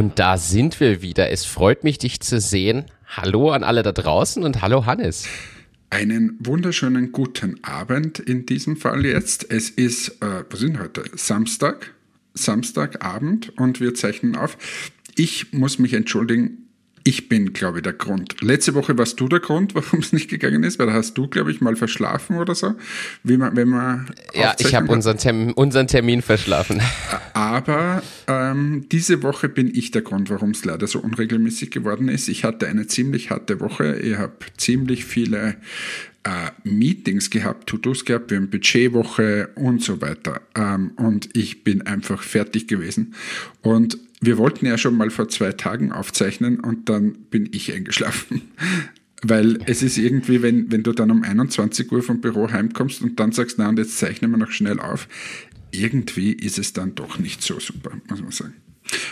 Und da sind wir wieder. Es freut mich, dich zu sehen. Hallo an alle da draußen und hallo Hannes. Einen wunderschönen guten Abend in diesem Fall jetzt. Es ist, äh, was sind heute? Samstag, Samstagabend und wir zeichnen auf. Ich muss mich entschuldigen, ich bin, glaube ich, der Grund. Letzte Woche warst du der Grund, warum es nicht gegangen ist, weil da hast du, glaube ich, mal verschlafen oder so. Wie man, wenn man ja, ich habe unseren, Termin, unseren Termin verschlafen. Aber ähm, diese Woche bin ich der Grund, warum es leider so unregelmäßig geworden ist. Ich hatte eine ziemlich harte Woche. Ich habe ziemlich viele äh, Meetings gehabt, To-Dos gehabt, wir haben Budgetwoche und so weiter. Ähm, und ich bin einfach fertig gewesen. Und wir wollten ja schon mal vor zwei Tagen aufzeichnen und dann bin ich eingeschlafen. Weil es ist irgendwie, wenn, wenn du dann um 21 Uhr vom Büro heimkommst und dann sagst, na und jetzt zeichnen wir noch schnell auf, irgendwie ist es dann doch nicht so super, muss man sagen.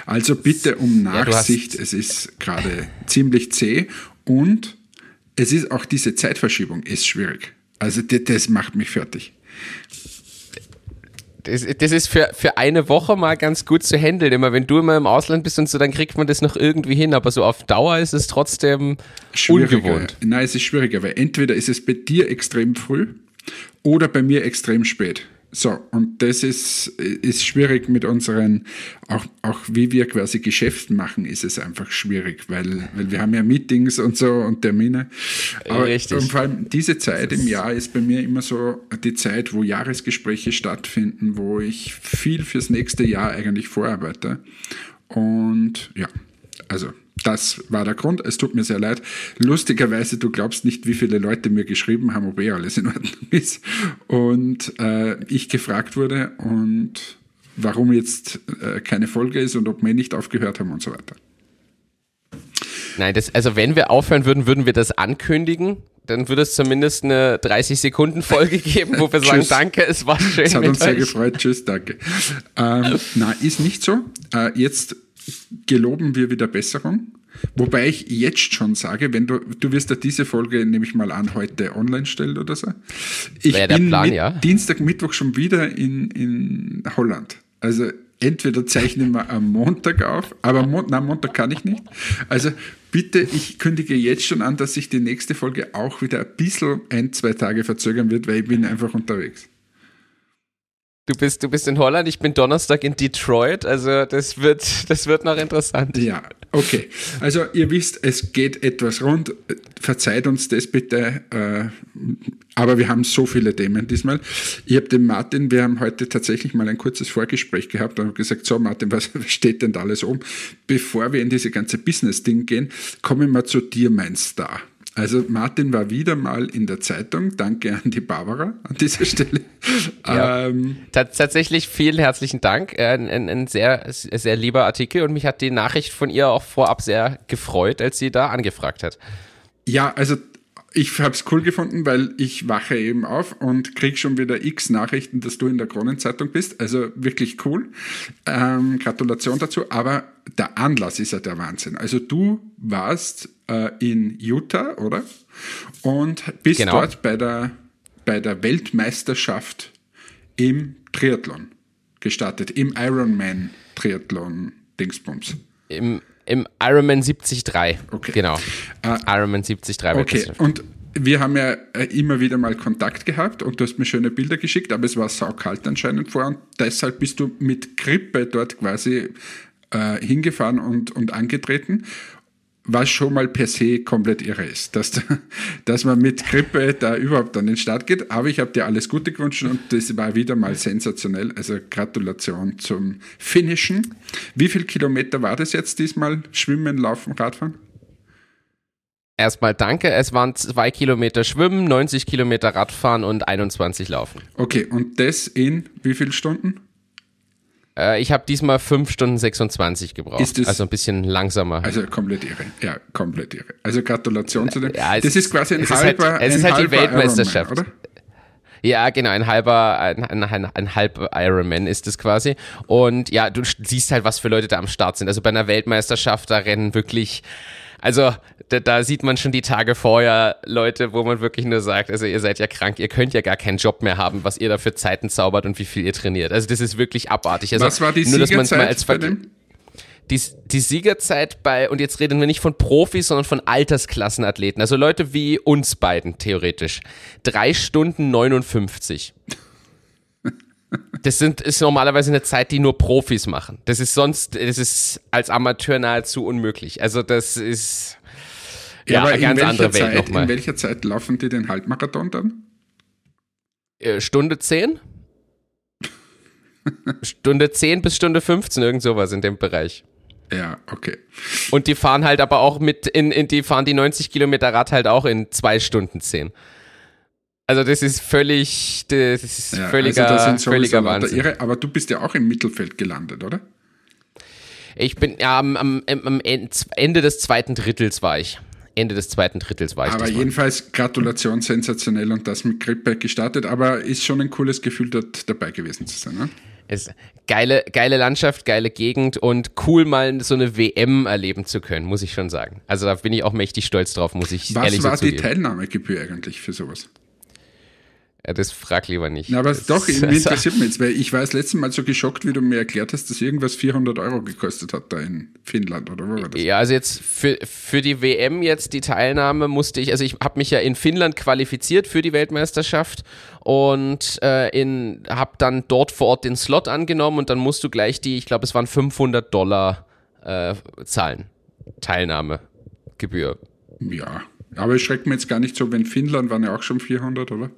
Also bitte um Nachsicht, ja, es ist gerade ziemlich zäh und es ist auch diese Zeitverschiebung ist schwierig. Also das, das macht mich fertig. Das, das, ist für, für eine Woche mal ganz gut zu handeln. Immer wenn du immer im Ausland bist und so, dann kriegt man das noch irgendwie hin. Aber so auf Dauer ist es trotzdem ungewohnt. Nein, es ist schwieriger, weil entweder ist es bei dir extrem früh oder bei mir extrem spät. So, und das ist, ist schwierig mit unseren, auch, auch wie wir quasi Geschäft machen, ist es einfach schwierig, weil, weil wir haben ja Meetings und so und Termine. Aber Richtig. Und vor allem diese Zeit im Jahr ist bei mir immer so die Zeit, wo Jahresgespräche stattfinden, wo ich viel fürs nächste Jahr eigentlich vorarbeite. Und ja, also das war der Grund. Es tut mir sehr leid. Lustigerweise, du glaubst nicht, wie viele Leute mir geschrieben haben, ob eh alles in Ordnung ist. Und äh, ich gefragt wurde und warum jetzt äh, keine Folge ist und ob wir nicht aufgehört haben und so weiter. Nein, das, also wenn wir aufhören würden, würden wir das ankündigen. Dann würde es zumindest eine 30-Sekunden-Folge geben, wo wir sagen, danke, es war schön. Es hat uns sehr gefreut, tschüss, danke. Ähm, na, ist nicht so. Äh, jetzt geloben wir wieder Besserung. Wobei ich jetzt schon sage, wenn du, du wirst ja diese Folge, nehme ich mal an, heute online stellen oder so. Ich Wäre bin Plan, ja. Dienstag, Mittwoch schon wieder in, in Holland. Also entweder zeichnen wir am Montag auf, aber Mon na, Montag kann ich nicht. Also bitte, ich kündige jetzt schon an, dass sich die nächste Folge auch wieder ein bisschen ein, zwei Tage verzögern wird, weil ich bin einfach unterwegs. Du bist, du bist in Holland, ich bin Donnerstag in Detroit, also das wird, das wird noch interessant. Ja, okay. Also ihr wisst, es geht etwas rund. Verzeiht uns das bitte. Äh, aber wir haben so viele Themen diesmal. Ich habe den Martin, wir haben heute tatsächlich mal ein kurzes Vorgespräch gehabt und habe gesagt, so Martin, was steht denn da alles um? Bevor wir in diese ganze Business-Ding gehen, kommen wir zu dir, mein Star. Also Martin war wieder mal in der Zeitung. Danke an die Barbara an dieser Stelle. Ja, ähm, tatsächlich vielen herzlichen Dank. Äh, ein, ein, ein, sehr, sehr lieber Artikel und mich hat die Nachricht von ihr auch vorab sehr gefreut, als sie da angefragt hat. Ja, also ich habe es cool gefunden, weil ich wache eben auf und krieg schon wieder x Nachrichten, dass du in der Kronenzeitung bist. Also wirklich cool. Ähm, Gratulation dazu. Aber der Anlass ist ja der Wahnsinn. Also du warst äh, in Utah, oder? Und bist genau. dort bei der, bei der Weltmeisterschaft im Triathlon gestartet, im Ironman Triathlon Dingsbums. Im, im Ironman 73. Okay. Genau. Äh, Ironman 73 Okay, und wir haben ja äh, immer wieder mal Kontakt gehabt und du hast mir schöne Bilder geschickt, aber es war saukalt anscheinend vor und deshalb bist du mit Grippe dort quasi äh, hingefahren und, und angetreten was schon mal per se komplett irre ist, dass, dass man mit Grippe da überhaupt an den Start geht. Aber ich habe dir alles Gute gewünscht und das war wieder mal sensationell. Also Gratulation zum Finishen. Wie viel Kilometer war das jetzt diesmal? Schwimmen, Laufen, Radfahren? Erstmal danke. Es waren zwei Kilometer Schwimmen, 90 Kilometer Radfahren und 21 Laufen. Okay, und das in wie vielen Stunden? Äh, ich habe diesmal 5 Stunden 26 gebraucht. Ist das, also ein bisschen langsamer. Also komplett irre. Ja, komplett irre. Also Gratulation zu dem. Ja, das ist quasi ein es halber. Ist halt, es ist halt die Weltmeisterschaft. Ironman, oder? Ja, genau, ein halber, ein, ein, ein, ein halb Ironman ist es quasi. Und ja, du siehst halt, was für Leute da am Start sind. Also bei einer Weltmeisterschaft, da rennen wirklich also da, da, sieht man schon die Tage vorher Leute, wo man wirklich nur sagt, also ihr seid ja krank, ihr könnt ja gar keinen Job mehr haben, was ihr da für Zeiten zaubert und wie viel ihr trainiert. Also das ist wirklich abartig. Also was war die nur, dass man mal als bei dem? die, die Siegerzeit bei, und jetzt reden wir nicht von Profis, sondern von Altersklassenathleten, also Leute wie uns beiden theoretisch, drei Stunden 59. Das sind, ist normalerweise eine Zeit, die nur Profis machen. Das ist sonst, das ist als Amateur nahezu unmöglich. Also das ist ja, ja eine ganz andere Welt nochmal. In welcher Zeit laufen die den Halbmarathon dann? Äh, Stunde 10? Stunde 10 bis Stunde 15, irgend sowas in dem Bereich. Ja, okay. Und die fahren halt aber auch mit, in, in die fahren die 90 Kilometer Rad halt auch in zwei Stunden 10. Also das ist völlig, das ist ja, völliger, also das völliger Wahnsinn. Irre, aber du bist ja auch im Mittelfeld gelandet, oder? Ich bin ja am, am, am Ende des zweiten Drittels war ich. Ende des zweiten Drittels war ich. Aber jedenfalls Gratulation, sensationell und das mit Grippe gestartet. Aber ist schon ein cooles Gefühl, dort dabei gewesen zu sein. Ne? Ist geile, geile Landschaft, geile Gegend und cool mal so eine WM erleben zu können, muss ich schon sagen. Also da bin ich auch mächtig stolz drauf, muss ich Was ehrlich sagen. Was war die Teilnahmegebühr eigentlich für sowas? Ja, das frag lieber nicht. Na, aber das doch, irgendwie interessiert mich jetzt, weil ich war das letzte Mal so geschockt, wie du mir erklärt hast, dass irgendwas 400 Euro gekostet hat da in Finnland, oder wo war das? Ja, also jetzt für, für die WM jetzt die Teilnahme musste ich, also ich habe mich ja in Finnland qualifiziert für die Weltmeisterschaft und äh, in habe dann dort vor Ort den Slot angenommen und dann musst du gleich die, ich glaube es waren 500 Dollar äh, zahlen, Teilnahmegebühr. Ja, aber es schreckt mir jetzt gar nicht so, wenn Finnland waren ja auch schon 400, oder?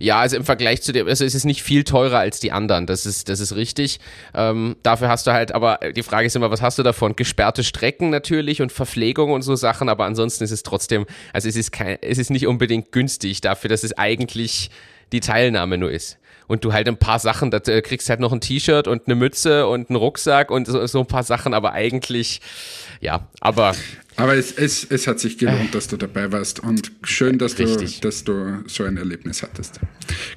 Ja, also im Vergleich zu dem, also es ist nicht viel teurer als die anderen, das ist, das ist richtig. Ähm, dafür hast du halt, aber die Frage ist immer, was hast du davon? Gesperrte Strecken natürlich und Verpflegung und so Sachen, aber ansonsten ist es trotzdem, also es ist kein, es ist nicht unbedingt günstig dafür, dass es eigentlich die Teilnahme nur ist und du halt ein paar Sachen, da äh, kriegst halt noch ein T-Shirt und eine Mütze und einen Rucksack und so, so, ein paar Sachen, aber eigentlich, ja, aber. Aber es, es, es hat sich gelohnt, äh, dass du dabei warst und schön, dass du, dass du so ein Erlebnis hattest.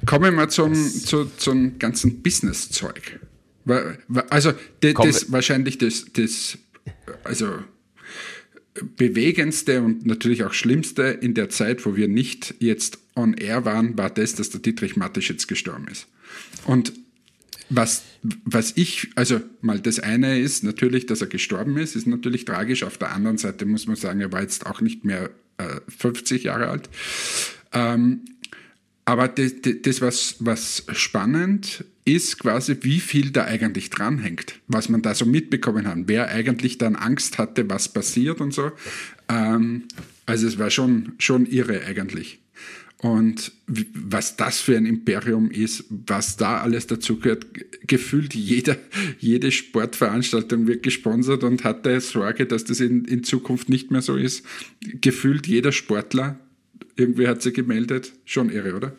Kommen wir mal zum, zu, zum ganzen Business-Zeug. Also, das, das wahrscheinlich das, das, also bewegendste und natürlich auch schlimmste in der Zeit, wo wir nicht jetzt on air waren, war das, dass der Dietrich Mateschitz gestorben ist. Und was, was ich, also mal das eine ist natürlich, dass er gestorben ist, ist natürlich tragisch. Auf der anderen Seite muss man sagen, er war jetzt auch nicht mehr äh, 50 Jahre alt. Ähm, aber das, das, was, was spannend ist, quasi, wie viel da eigentlich dranhängt, was man da so mitbekommen hat, wer eigentlich dann Angst hatte, was passiert und so. Ähm, also es war schon, schon irre eigentlich. Und was das für ein Imperium ist, was da alles dazu gehört, gefühlt jeder, jede Sportveranstaltung wird gesponsert und hatte Sorge, dass das in, in Zukunft nicht mehr so ist. Gefühlt jeder Sportler, irgendwie hat sie gemeldet, schon irre, oder?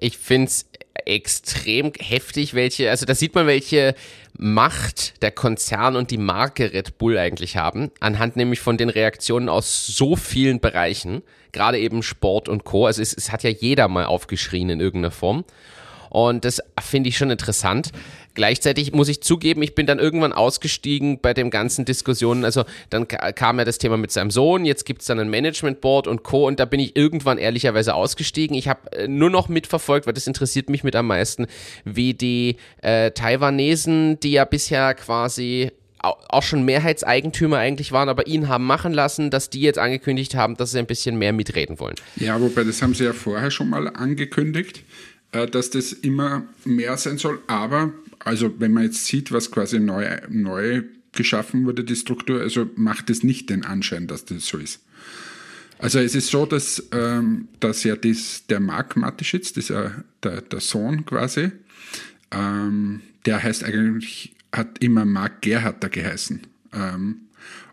Ich finde es extrem heftig, welche, also da sieht man, welche Macht der Konzern und die Marke Red Bull eigentlich haben, anhand nämlich von den Reaktionen aus so vielen Bereichen, gerade eben Sport und Co. Also es, es hat ja jeder mal aufgeschrien in irgendeiner Form. Und das finde ich schon interessant. Gleichzeitig muss ich zugeben, ich bin dann irgendwann ausgestiegen bei den ganzen Diskussionen. Also dann kam ja das Thema mit seinem Sohn, jetzt gibt es dann ein Management Board und Co. Und da bin ich irgendwann ehrlicherweise ausgestiegen. Ich habe äh, nur noch mitverfolgt, weil das interessiert mich mit am meisten, wie die äh, Taiwanesen, die ja bisher quasi auch schon Mehrheitseigentümer eigentlich waren, aber ihn haben machen lassen, dass die jetzt angekündigt haben, dass sie ein bisschen mehr mitreden wollen. Ja, wobei das haben sie ja vorher schon mal angekündigt. Äh, dass das immer mehr sein soll. Aber, also wenn man jetzt sieht, was quasi neu, neu geschaffen wurde, die Struktur, also macht es nicht den Anschein, dass das so ist. Also es ist so, dass, ähm, dass ja das, der das ist ja der, der Sohn quasi, ähm, der heißt eigentlich, hat immer Marc Gerhardt geheißen. Ähm,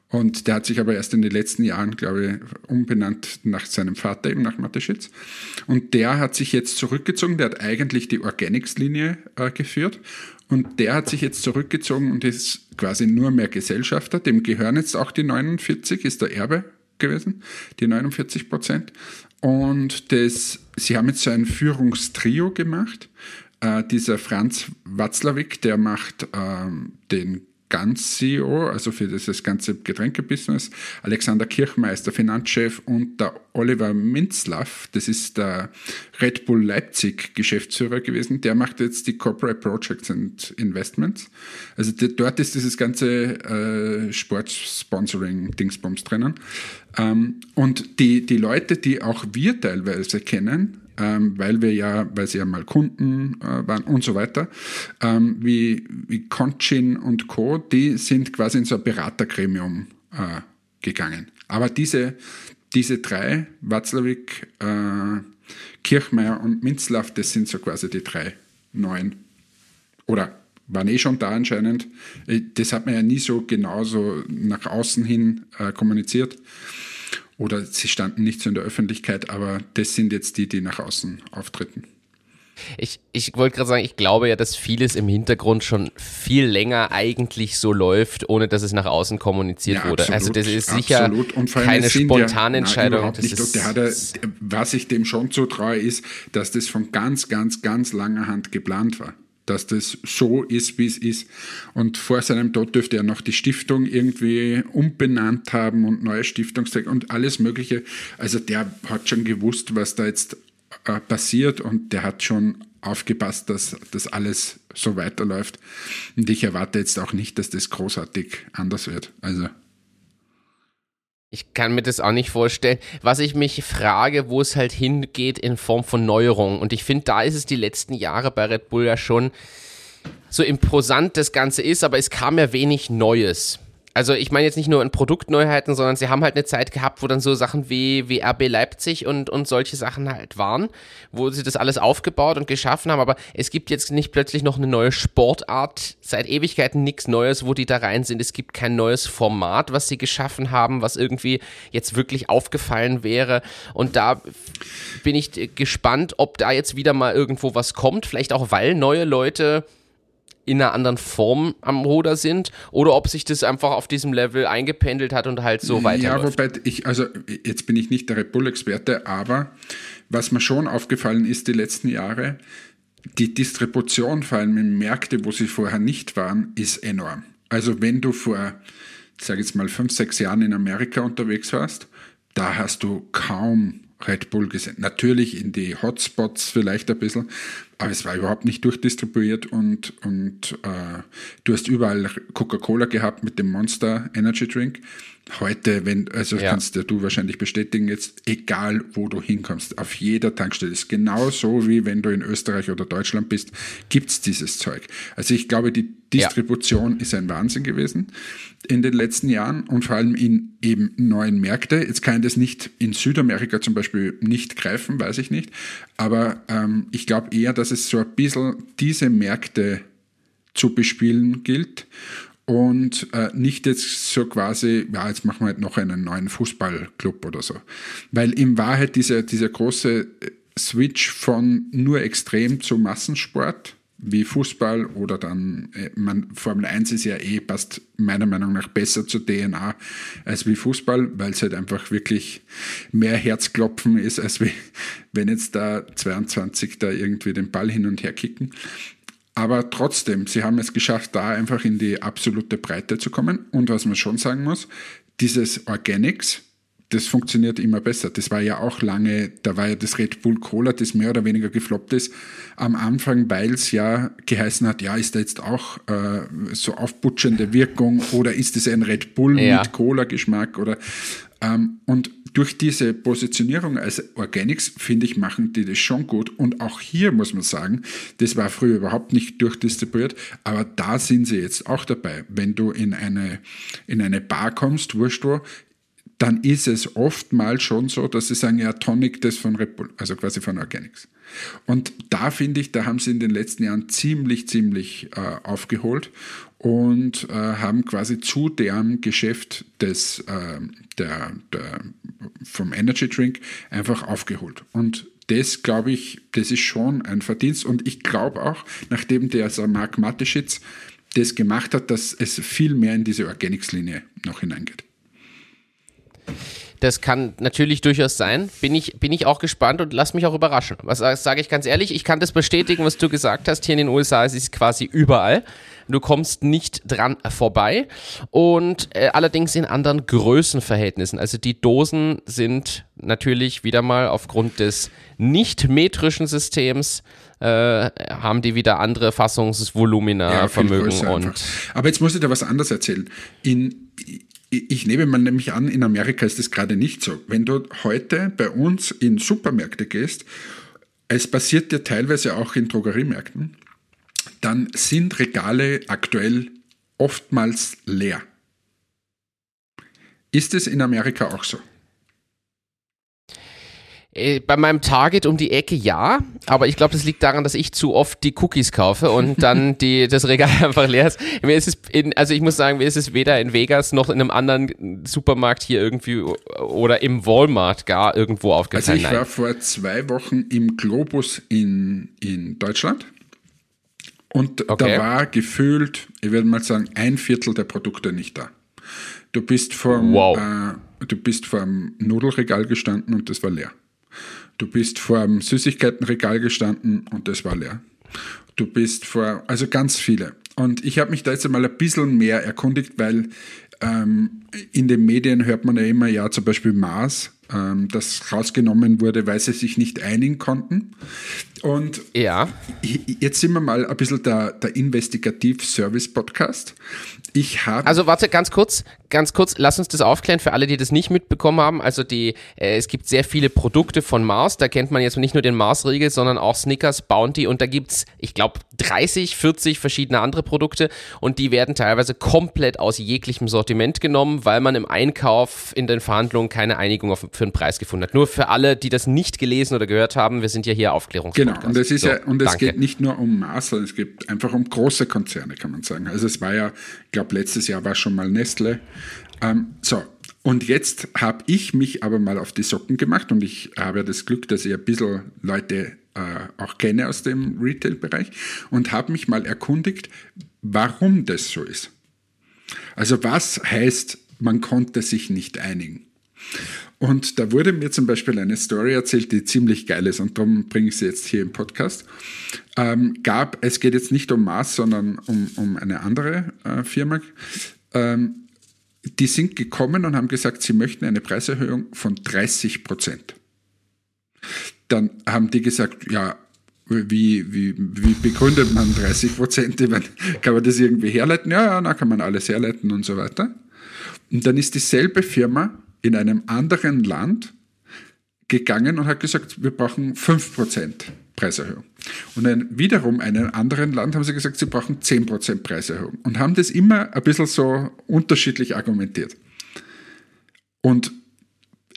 und der hat sich aber erst in den letzten Jahren, glaube ich, umbenannt nach seinem Vater, eben nach Mateschitz. Und der hat sich jetzt zurückgezogen, der hat eigentlich die Organics-Linie äh, geführt. Und der hat sich jetzt zurückgezogen und ist quasi nur mehr Gesellschafter. Dem gehören jetzt auch die 49, ist der Erbe gewesen, die 49 Prozent. Und das, sie haben jetzt so ein Führungstrio gemacht. Äh, dieser Franz Watzlawick, der macht ähm, den Ganz CEO, also für dieses ganze Getränkebusiness. Alexander Kirchmeier ist der Finanzchef und der Oliver Minzlaff, das ist der Red Bull Leipzig Geschäftsführer gewesen, der macht jetzt die Corporate Projects and Investments. Also dort ist dieses ganze äh, Sportsponsoring-Dingsbums drinnen. Ähm, und die, die Leute, die auch wir teilweise kennen, ähm, weil wir ja, weil sie ja mal Kunden äh, waren und so weiter, ähm, wie, wie Conchin und Co., die sind quasi in so ein Beratergremium äh, gegangen. Aber diese, diese drei, Watzlawick, äh, Kirchmeier und Minzlaff, das sind so quasi die drei neuen. Oder waren eh schon da anscheinend. Äh, das hat man ja nie so genauso nach außen hin äh, kommuniziert oder sie standen nicht so in der Öffentlichkeit, aber das sind jetzt die, die nach außen auftreten. Ich, ich wollte gerade sagen, ich glaube ja, dass vieles im Hintergrund schon viel länger eigentlich so läuft, ohne dass es nach außen kommuniziert ja, wurde. Also das ist sicher keine spontane Entscheidung. was ich dem schon zutraue, ist, dass das von ganz, ganz, ganz langer Hand geplant war dass das so ist, wie es ist. Und vor seinem Tod dürfte er noch die Stiftung irgendwie umbenannt haben und neue Stiftungsträger und alles Mögliche. Also der hat schon gewusst, was da jetzt äh, passiert und der hat schon aufgepasst, dass das alles so weiterläuft. Und ich erwarte jetzt auch nicht, dass das großartig anders wird. Also ich kann mir das auch nicht vorstellen. Was ich mich frage, wo es halt hingeht in Form von Neuerung. Und ich finde, da ist es die letzten Jahre bei Red Bull ja schon so imposant das Ganze ist, aber es kam ja wenig Neues also ich meine jetzt nicht nur in Produktneuheiten, sondern sie haben halt eine Zeit gehabt, wo dann so Sachen wie, wie RB Leipzig und, und solche Sachen halt waren, wo sie das alles aufgebaut und geschaffen haben, aber es gibt jetzt nicht plötzlich noch eine neue Sportart, seit Ewigkeiten nichts Neues, wo die da rein sind. Es gibt kein neues Format, was sie geschaffen haben, was irgendwie jetzt wirklich aufgefallen wäre. Und da bin ich gespannt, ob da jetzt wieder mal irgendwo was kommt, vielleicht auch weil neue Leute in einer anderen Form am Ruder sind oder ob sich das einfach auf diesem Level eingependelt hat und halt so weiter. Ja, wobei ich, also jetzt bin ich nicht der Red Bull-Experte, aber was mir schon aufgefallen ist die letzten Jahre, die Distribution vor allem in Märkte, wo sie vorher nicht waren, ist enorm. Also wenn du vor, sag jetzt mal, fünf, sechs Jahren in Amerika unterwegs warst, da hast du kaum Red Bull gesehen. Natürlich in die Hotspots vielleicht ein bisschen, aber es war überhaupt nicht durchdistribuiert und, und äh, du hast überall Coca-Cola gehabt mit dem Monster Energy Drink. Heute, wenn, also ja. kannst du wahrscheinlich bestätigen, jetzt egal wo du hinkommst, auf jeder Tankstelle ist genauso wie wenn du in Österreich oder Deutschland bist, gibt's dieses Zeug. Also ich glaube, die Distribution ja. ist ein Wahnsinn gewesen in den letzten Jahren und vor allem in eben neuen Märkte. Jetzt kann ich das nicht in Südamerika zum Beispiel nicht greifen, weiß ich nicht. Aber ähm, ich glaube eher, dass es so ein bisschen diese Märkte zu bespielen gilt und äh, nicht jetzt so quasi, ja, jetzt machen wir halt noch einen neuen Fußballclub oder so. Weil in Wahrheit dieser, dieser große äh, Switch von nur extrem zu Massensport wie Fußball oder dann, äh, man, Formel 1 ist ja eh, passt meiner Meinung nach besser zur DNA als wie Fußball, weil es halt einfach wirklich mehr Herzklopfen ist, als wie, wenn jetzt da 22 da irgendwie den Ball hin und her kicken. Aber trotzdem, sie haben es geschafft, da einfach in die absolute Breite zu kommen. Und was man schon sagen muss, dieses Organics, das funktioniert immer besser. Das war ja auch lange, da war ja das Red Bull Cola, das mehr oder weniger gefloppt ist, am Anfang, weil es ja geheißen hat, ja, ist da jetzt auch äh, so aufputschende Wirkung oder ist es ein Red Bull ja. mit Cola-Geschmack oder ähm, und durch diese Positionierung als Organics, finde ich, machen die das schon gut. Und auch hier muss man sagen, das war früher überhaupt nicht durchdistribuiert, aber da sind sie jetzt auch dabei. Wenn du in eine, in eine Bar kommst, wurscht wo, dann ist es oftmals schon so, dass sie sagen, ja, Tonic, das von Red Bull, also quasi von Organics. Und da finde ich, da haben sie in den letzten Jahren ziemlich, ziemlich äh, aufgeholt und äh, haben quasi zu deren Geschäft des, äh, der, der, vom Energy Drink einfach aufgeholt. Und das, glaube ich, das ist schon ein Verdienst. Und ich glaube auch, nachdem der also Mark Mateschitz das gemacht hat, dass es viel mehr in diese Organics-Linie noch hineingeht. Das kann natürlich durchaus sein. Bin ich, bin ich auch gespannt und lass mich auch überraschen. Was sage ich ganz ehrlich? Ich kann das bestätigen, was du gesagt hast. Hier in den USA ist es quasi überall. Du kommst nicht dran vorbei. Und äh, allerdings in anderen Größenverhältnissen. Also die Dosen sind natürlich wieder mal aufgrund des nicht metrischen Systems äh, haben die wieder andere Fassungsvolumina, ja, Vermögen und. Aber jetzt muss ich dir was anderes erzählen. In, ich nehme mal nämlich an, in Amerika ist das gerade nicht so. Wenn du heute bei uns in Supermärkte gehst, es passiert ja teilweise auch in Drogeriemärkten, dann sind Regale aktuell oftmals leer. Ist es in Amerika auch so? Äh, bei meinem Target um die Ecke ja, aber ich glaube, das liegt daran, dass ich zu oft die Cookies kaufe und dann die, das Regal einfach leer ist. Mir ist es in, also ich muss sagen, mir ist es weder in Vegas noch in einem anderen Supermarkt hier irgendwie oder im Walmart gar irgendwo aufgefallen. Also ich war vor zwei Wochen im Globus in, in Deutschland und okay. da war gefühlt, ich würde mal sagen, ein Viertel der Produkte nicht da. Du bist vor wow. äh, du bist vor dem Nudelregal gestanden und das war leer. Du bist vor einem Süßigkeitenregal gestanden und das war leer. Du bist vor, also ganz viele. Und ich habe mich da jetzt einmal ein bisschen mehr erkundigt, weil ähm, in den Medien hört man ja immer, ja, zum Beispiel Mars, ähm, das rausgenommen wurde, weil sie sich nicht einigen konnten. Und ja. jetzt sind wir mal ein bisschen der, der Investigativ-Service-Podcast. Ich habe. Also warte, ganz kurz, ganz kurz, lass uns das aufklären für alle, die das nicht mitbekommen haben. Also die, äh, es gibt sehr viele Produkte von Mars. Da kennt man jetzt nicht nur den Mars-Riegel, sondern auch Snickers, Bounty und da gibt's, ich glaube, 30, 40 verschiedene andere Produkte und die werden teilweise komplett aus jeglichem Sortiment genommen, weil man im Einkauf in den Verhandlungen keine Einigung auf, für einen Preis gefunden hat. Nur für alle, die das nicht gelesen oder gehört haben, wir sind ja hier Aufklärungspodcast. Genau, und es ist so, ja, und es danke. geht nicht nur um sondern es geht einfach um große Konzerne, kann man sagen. Also es war ja, ich glaube, letztes Jahr war schon mal Nestle. Ähm, so, und jetzt habe ich mich aber mal auf die Socken gemacht und ich habe ja das Glück, dass ich ein bisschen Leute äh, auch kenne aus dem Retail-Bereich und habe mich mal erkundigt, warum das so ist. Also was heißt, man konnte sich nicht einigen? Und da wurde mir zum Beispiel eine Story erzählt, die ziemlich geil ist und darum bringe ich sie jetzt hier im Podcast. Ähm, gab, es geht jetzt nicht um Mars, sondern um, um eine andere äh, Firma. Ähm, die sind gekommen und haben gesagt, sie möchten eine Preiserhöhung von 30 Prozent. Dann haben die gesagt, ja, wie, wie, wie begründet man 30 Prozent? Kann man das irgendwie herleiten? Ja, ja, da kann man alles herleiten und so weiter. Und dann ist dieselbe Firma in einem anderen Land gegangen und hat gesagt, wir brauchen 5% Preiserhöhung. Und in wiederum einem anderen Land haben sie gesagt, sie brauchen 10% Preiserhöhung und haben das immer ein bisschen so unterschiedlich argumentiert. Und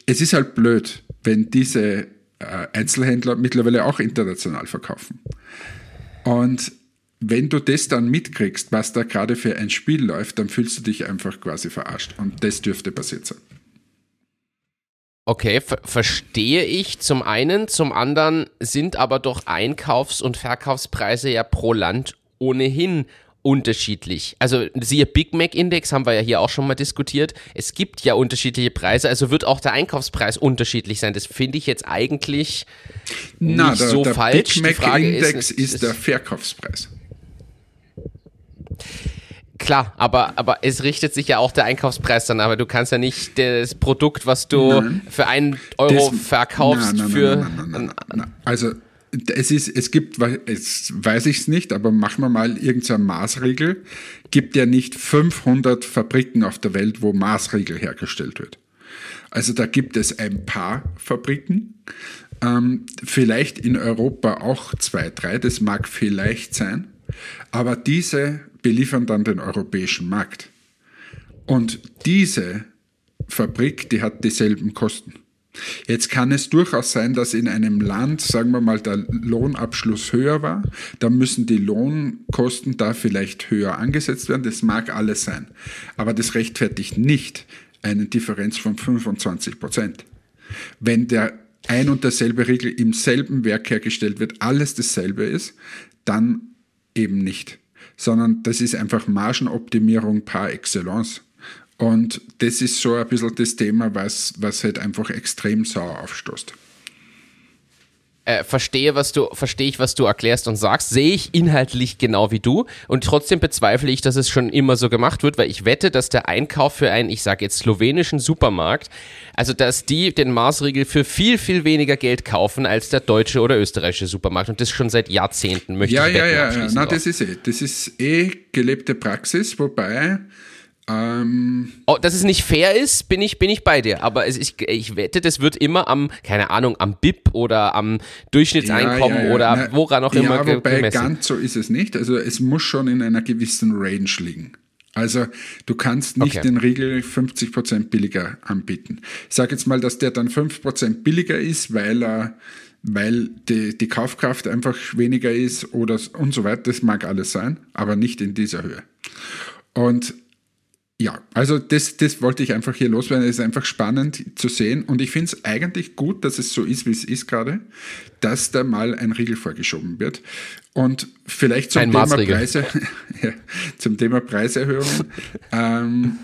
es ist halt blöd, wenn diese äh, Einzelhändler mittlerweile auch international verkaufen. Und wenn du das dann mitkriegst, was da gerade für ein Spiel läuft, dann fühlst du dich einfach quasi verarscht. Und das dürfte passiert sein. Okay, ver verstehe ich zum einen. Zum anderen sind aber doch Einkaufs- und Verkaufspreise ja pro Land ohnehin unterschiedlich. Also siehe Big Mac Index haben wir ja hier auch schon mal diskutiert. Es gibt ja unterschiedliche Preise, also wird auch der Einkaufspreis unterschiedlich sein. Das finde ich jetzt eigentlich Na, nicht der, so der falsch. Big Mac Index ist, ist, ist der Verkaufspreis. Klar, aber, aber es richtet sich ja auch der Einkaufspreis dann, aber du kannst ja nicht das Produkt, was du nein. für einen Euro das, verkaufst, nein, nein, für. Also es ist, es gibt, jetzt weiß ich es nicht, aber machen wir mal irgendeine Maßregel. Gibt ja nicht 500 Fabriken auf der Welt, wo Maßregel hergestellt wird. Also da gibt es ein paar Fabriken, ähm, vielleicht in Europa auch zwei, drei, das mag vielleicht sein, aber diese beliefern dann den europäischen Markt. Und diese Fabrik, die hat dieselben Kosten. Jetzt kann es durchaus sein, dass in einem Land, sagen wir mal, der Lohnabschluss höher war, dann müssen die Lohnkosten da vielleicht höher angesetzt werden. Das mag alles sein. Aber das rechtfertigt nicht eine Differenz von 25 Prozent. Wenn der ein und derselbe Riegel im selben Werk hergestellt wird, alles dasselbe ist, dann eben nicht sondern das ist einfach Margenoptimierung par excellence. Und das ist so ein bisschen das Thema, was, was halt einfach extrem sauer aufstoßt äh, verstehe, was du, verstehe ich, was du erklärst und sagst, sehe ich inhaltlich genau wie du. Und trotzdem bezweifle ich, dass es schon immer so gemacht wird, weil ich wette, dass der Einkauf für einen, ich sage jetzt slowenischen Supermarkt, also dass die den Maßriegel für viel, viel weniger Geld kaufen als der deutsche oder österreichische Supermarkt. Und das schon seit Jahrzehnten, möchte ja, ich Ja, ja, ja, na, das ist eh, das ist eh gelebte Praxis, wobei ähm oh, dass es nicht fair ist, bin ich, bin ich bei dir. Aber es, ich, ich wette, das wird immer am, keine Ahnung, am BIP oder am Durchschnittseinkommen ja, ja, ja. oder Na, woran auch immer ja, wobei gemessen. ganz so ist es nicht. Also es muss schon in einer gewissen Range liegen. Also du kannst nicht okay. den Riegel 50% billiger anbieten. Ich sage jetzt mal, dass der dann 5% billiger ist, weil er weil die, die Kaufkraft einfach weniger ist oder und so weiter. Das mag alles sein, aber nicht in dieser Höhe. Und ja, also das, das wollte ich einfach hier loswerden. Es ist einfach spannend zu sehen und ich finde es eigentlich gut, dass es so ist, wie es ist gerade, dass da mal ein Riegel vorgeschoben wird. Und vielleicht zum, Thema Preise, ja, zum Thema Preiserhöhung. ähm,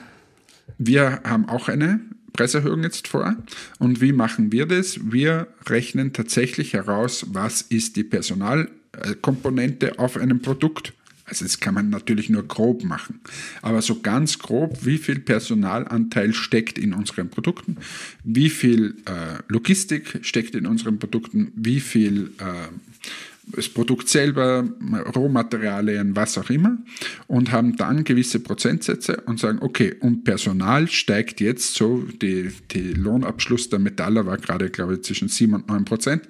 wir haben auch eine Preiserhöhung jetzt vor. Und wie machen wir das? Wir rechnen tatsächlich heraus, was ist die Personalkomponente auf einem Produkt also das kann man natürlich nur grob machen. Aber so ganz grob, wie viel Personalanteil steckt in unseren Produkten, wie viel äh, Logistik steckt in unseren Produkten, wie viel äh, das Produkt selber, Rohmaterialien, was auch immer und haben dann gewisse Prozentsätze und sagen, okay, und Personal steigt jetzt so, die, die Lohnabschluss der Metaller war gerade, glaube ich, zwischen 7 und 9 Prozent.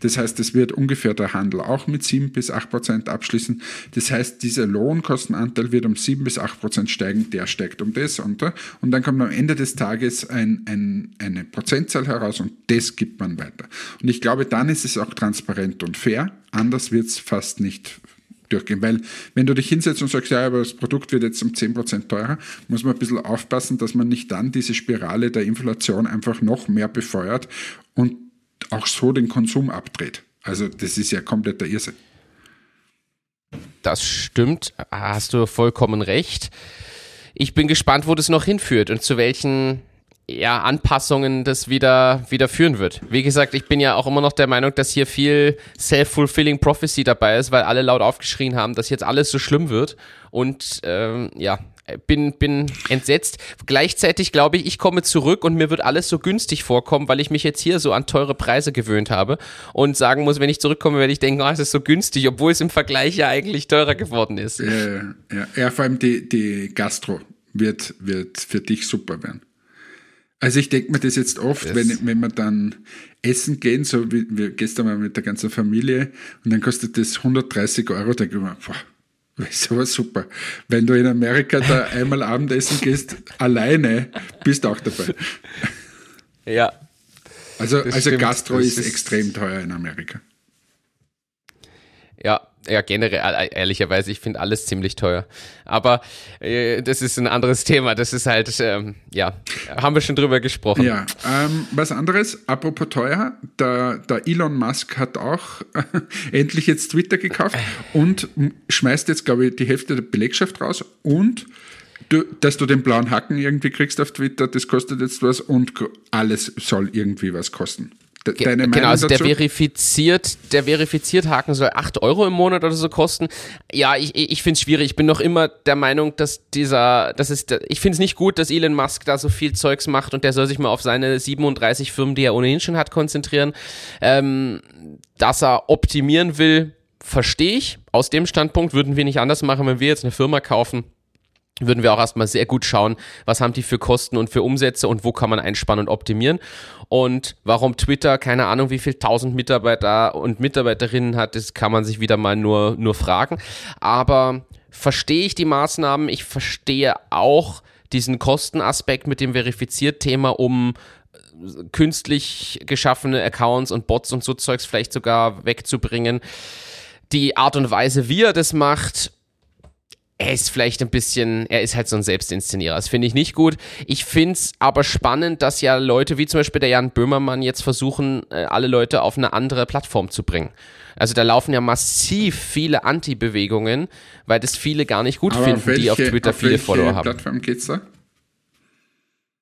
Das heißt, es wird ungefähr der Handel auch mit 7 bis 8 Prozent abschließen. Das heißt, dieser Lohnkostenanteil wird um 7 bis 8 Prozent steigen, der steigt um das und da. Und dann kommt am Ende des Tages ein, ein, eine Prozentzahl heraus und das gibt man weiter. Und ich glaube, dann ist es auch transparent und fair anders wird es fast nicht durchgehen. Weil wenn du dich hinsetzt und sagst, ja, aber das Produkt wird jetzt um 10% teurer, muss man ein bisschen aufpassen, dass man nicht dann diese Spirale der Inflation einfach noch mehr befeuert und auch so den Konsum abdreht. Also das ist ja kompletter Irrsinn. Das stimmt, hast du vollkommen recht. Ich bin gespannt, wo das noch hinführt und zu welchen ja, Anpassungen das wieder, wieder führen wird. Wie gesagt, ich bin ja auch immer noch der Meinung, dass hier viel self-fulfilling prophecy dabei ist, weil alle laut aufgeschrien haben, dass jetzt alles so schlimm wird. Und ähm, ja, bin, bin entsetzt. Gleichzeitig glaube ich, ich komme zurück und mir wird alles so günstig vorkommen, weil ich mich jetzt hier so an teure Preise gewöhnt habe und sagen muss, wenn ich zurückkomme, werde ich denken, oh, es ist so günstig, obwohl es im Vergleich ja eigentlich teurer geworden ist. Ja, ja, ja vor allem die, die Gastro wird, wird für dich super werden. Also ich denke mir das jetzt oft, wenn, wenn wir dann essen gehen, so wie wir gestern mal mit der ganzen Familie, und dann kostet das 130 Euro, denke ich mir, boah, ist aber super. Wenn du in Amerika da einmal Abendessen gehst, alleine, bist du auch dabei. Ja. Also, also Gastro ist, ist extrem teuer in Amerika. Ja, ja, generell, äh, ehrlicherweise, ich finde alles ziemlich teuer. Aber äh, das ist ein anderes Thema. Das ist halt, ähm, ja, haben wir schon drüber gesprochen. Ja, ähm, was anderes, apropos teuer, der, der Elon Musk hat auch äh, endlich jetzt Twitter gekauft und schmeißt jetzt, glaube ich, die Hälfte der Belegschaft raus und Du, dass du den blauen Haken irgendwie kriegst auf Twitter, das kostet jetzt was und alles soll irgendwie was kosten. Deine genau, also der verifiziert, der verifiziert Haken soll 8 Euro im Monat oder so kosten. Ja, ich, ich finde es schwierig. Ich bin noch immer der Meinung, dass dieser, das ist, ich finde es nicht gut, dass Elon Musk da so viel Zeugs macht und der soll sich mal auf seine 37 Firmen, die er ohnehin schon hat, konzentrieren. Ähm, dass er optimieren will, verstehe ich. Aus dem Standpunkt würden wir nicht anders machen, wenn wir jetzt eine Firma kaufen würden wir auch erstmal sehr gut schauen, was haben die für Kosten und für Umsätze und wo kann man einspannen und optimieren. Und warum Twitter, keine Ahnung, wie viel tausend Mitarbeiter und Mitarbeiterinnen hat, das kann man sich wieder mal nur, nur fragen. Aber verstehe ich die Maßnahmen, ich verstehe auch diesen Kostenaspekt mit dem Verifiziert-Thema, um künstlich geschaffene Accounts und Bots und so Zeugs vielleicht sogar wegzubringen. Die Art und Weise, wie er das macht, er ist vielleicht ein bisschen, er ist halt so ein Selbstinszenierer. Das finde ich nicht gut. Ich finde es aber spannend, dass ja Leute wie zum Beispiel der Jan Böhmermann jetzt versuchen, äh, alle Leute auf eine andere Plattform zu bringen. Also da laufen ja massiv viele Anti-Bewegungen, weil das viele gar nicht gut aber finden, welche, die auf Twitter auf viele Follower haben. Plattform geht's da?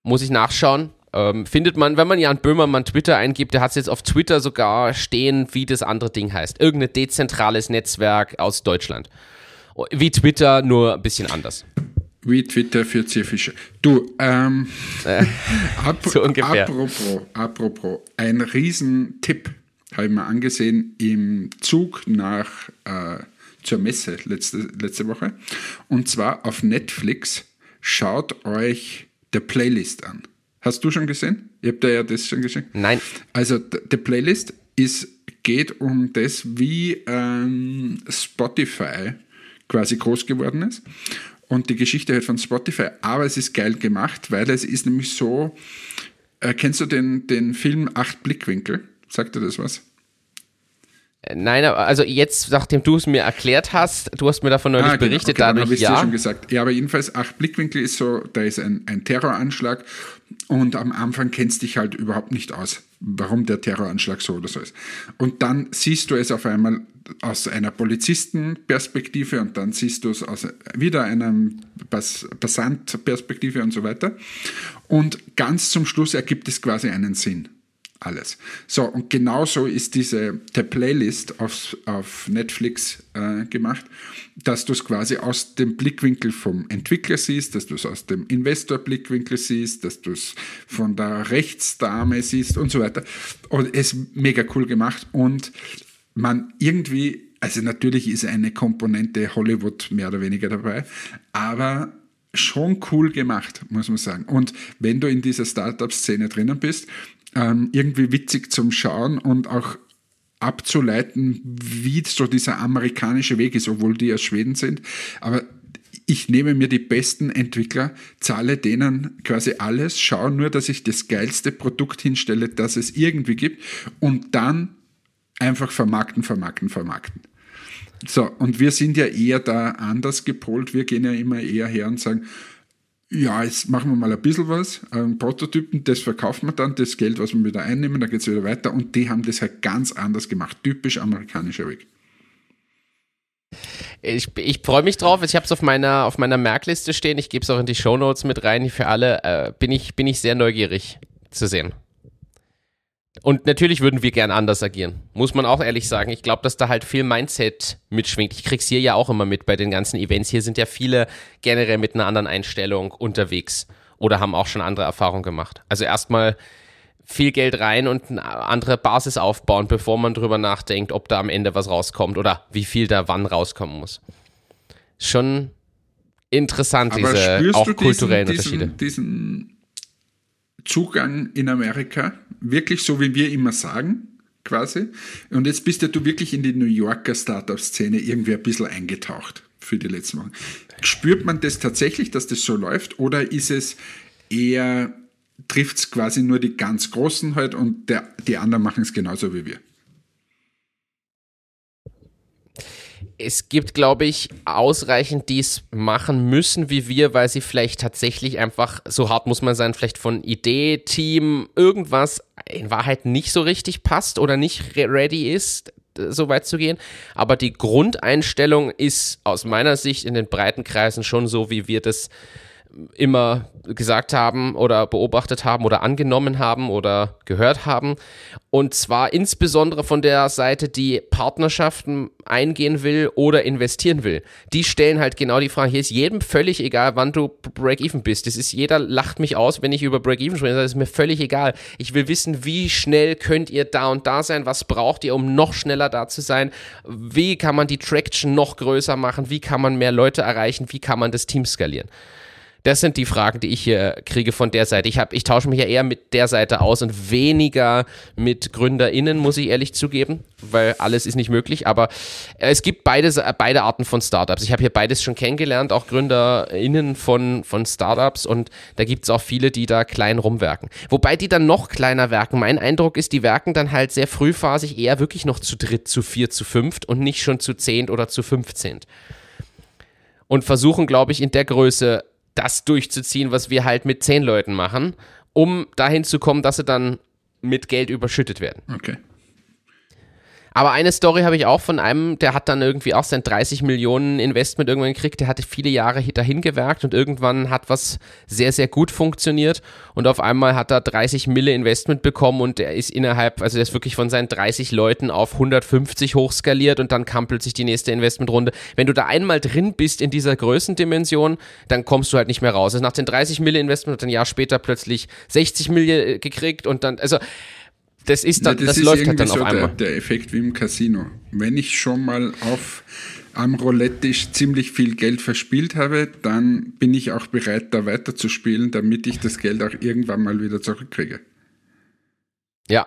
Muss ich nachschauen. Ähm, findet man, wenn man Jan Böhmermann Twitter eingibt, der hat es jetzt auf Twitter sogar stehen, wie das andere Ding heißt. Irgendein dezentrales Netzwerk aus Deutschland. Wie Twitter, nur ein bisschen anders. Wie Twitter für Zierfische. Du, ähm, äh, ap so ungefähr. apropos, apropos, ein Riesentipp habe ich mir angesehen im Zug nach äh, zur Messe letzte, letzte Woche. Und zwar auf Netflix. Schaut euch der Playlist an. Hast du schon gesehen? Ihr habt ja das schon gesehen? Nein. Also, der Playlist ist, geht um das, wie ähm, Spotify quasi groß geworden ist. Und die Geschichte halt von Spotify, aber es ist geil gemacht, weil es ist nämlich so, äh, kennst du den, den Film Acht Blickwinkel? Sagt dir das was? Nein, also jetzt, nachdem du es mir erklärt hast, du hast mir davon neulich ah, genau, berichtet, okay, dadurch, ja. Ich schon gesagt. Ja, aber jedenfalls, acht Blickwinkel ist so, da ist ein, ein Terroranschlag und am Anfang kennst dich halt überhaupt nicht aus, warum der Terroranschlag so oder so ist. Und dann siehst du es auf einmal aus einer Polizistenperspektive und dann siehst du es aus wieder einer Passantperspektive und so weiter. Und ganz zum Schluss ergibt es quasi einen Sinn alles. So, und genauso ist diese der Playlist auf, auf Netflix äh, gemacht, dass du es quasi aus dem Blickwinkel vom Entwickler siehst, dass du es aus dem Investor-Blickwinkel siehst, dass du es von der Rechtsdame siehst und so weiter. Und es ist mega cool gemacht und man irgendwie, also natürlich ist eine Komponente Hollywood mehr oder weniger dabei, aber schon cool gemacht, muss man sagen. Und wenn du in dieser Startup-Szene drinnen bist, ähm, irgendwie witzig zum Schauen und auch abzuleiten, wie so dieser amerikanische Weg ist, obwohl die aus Schweden sind. Aber ich nehme mir die besten Entwickler, zahle denen quasi alles, schaue nur, dass ich das geilste Produkt hinstelle, das es irgendwie gibt und dann einfach vermarkten, vermarkten, vermarkten. So, und wir sind ja eher da anders gepolt. Wir gehen ja immer eher her und sagen, ja, jetzt machen wir mal ein bisschen was, einen Prototypen, das verkaufen wir dann, das Geld, was wir wieder einnehmen, dann geht es wieder weiter und die haben das halt ganz anders gemacht, typisch amerikanischer Weg. Ich, ich freue mich drauf. Ich habe es auf meiner, auf meiner Merkliste stehen. Ich gebe es auch in die Show Notes mit rein. Für alle äh, bin, ich, bin ich sehr neugierig zu sehen. Und natürlich würden wir gern anders agieren. Muss man auch ehrlich sagen. Ich glaube, dass da halt viel Mindset mitschwingt. Ich krieg's hier ja auch immer mit bei den ganzen Events. Hier sind ja viele generell mit einer anderen Einstellung unterwegs oder haben auch schon andere Erfahrungen gemacht. Also erstmal viel Geld rein und eine andere Basis aufbauen, bevor man drüber nachdenkt, ob da am Ende was rauskommt oder wie viel da wann rauskommen muss. Schon interessant, Aber diese auch kulturellen diesen, Unterschiede. Diesen Zugang in Amerika, wirklich so wie wir immer sagen, quasi. Und jetzt bist ja du wirklich in die New Yorker Startup-Szene irgendwie ein bisschen eingetaucht für die letzten Wochen. Spürt man das tatsächlich, dass das so läuft, oder ist es eher, trifft es quasi nur die ganz Großen halt und der, die anderen machen es genauso wie wir? Es gibt, glaube ich, ausreichend, die es machen müssen wie wir, weil sie vielleicht tatsächlich einfach, so hart muss man sein, vielleicht von Idee, Team, irgendwas in Wahrheit nicht so richtig passt oder nicht ready ist, so weit zu gehen. Aber die Grundeinstellung ist aus meiner Sicht in den breiten Kreisen schon so, wie wir das immer gesagt haben oder beobachtet haben oder angenommen haben oder gehört haben. Und zwar insbesondere von der Seite, die Partnerschaften eingehen will oder investieren will. Die stellen halt genau die Frage, hier ist jedem völlig egal, wann du Break-Even bist. Das ist, jeder lacht mich aus, wenn ich über Break-Even spreche. Das ist mir völlig egal. Ich will wissen, wie schnell könnt ihr da und da sein? Was braucht ihr, um noch schneller da zu sein? Wie kann man die Traction noch größer machen? Wie kann man mehr Leute erreichen? Wie kann man das Team skalieren? Das sind die Fragen, die ich hier kriege von der Seite. Ich, hab, ich tausche mich ja eher mit der Seite aus und weniger mit GründerInnen, muss ich ehrlich zugeben, weil alles ist nicht möglich. Aber es gibt beide, beide Arten von Startups. Ich habe hier beides schon kennengelernt, auch GründerInnen von, von Startups und da gibt es auch viele, die da klein rumwerken. Wobei die dann noch kleiner werken. Mein Eindruck ist, die werken dann halt sehr frühphasig eher wirklich noch zu dritt, zu vier, zu fünft und nicht schon zu zehnt oder zu fünfzehnt und versuchen, glaube ich, in der Größe das durchzuziehen, was wir halt mit zehn Leuten machen, um dahin zu kommen, dass sie dann mit Geld überschüttet werden. Okay. Aber eine Story habe ich auch von einem, der hat dann irgendwie auch sein 30 Millionen Investment irgendwann gekriegt. Der hatte viele Jahre dahin gewerkt und irgendwann hat was sehr, sehr gut funktioniert. Und auf einmal hat er 30 Mille Investment bekommen und er ist innerhalb, also der ist wirklich von seinen 30 Leuten auf 150 hochskaliert und dann kam plötzlich die nächste Investmentrunde. Wenn du da einmal drin bist in dieser Größendimension, dann kommst du halt nicht mehr raus. Also nach den 30 Mille Investment hat ein Jahr später plötzlich 60 Mille gekriegt und dann, also das ist dann, ja, das, das läuft halt dann so auf einmal. Der, der Effekt wie im Casino. Wenn ich schon mal auf am Roulette-Tisch ziemlich viel Geld verspielt habe, dann bin ich auch bereit, da weiterzuspielen, damit ich das Geld auch irgendwann mal wieder zurückkriege. Ja,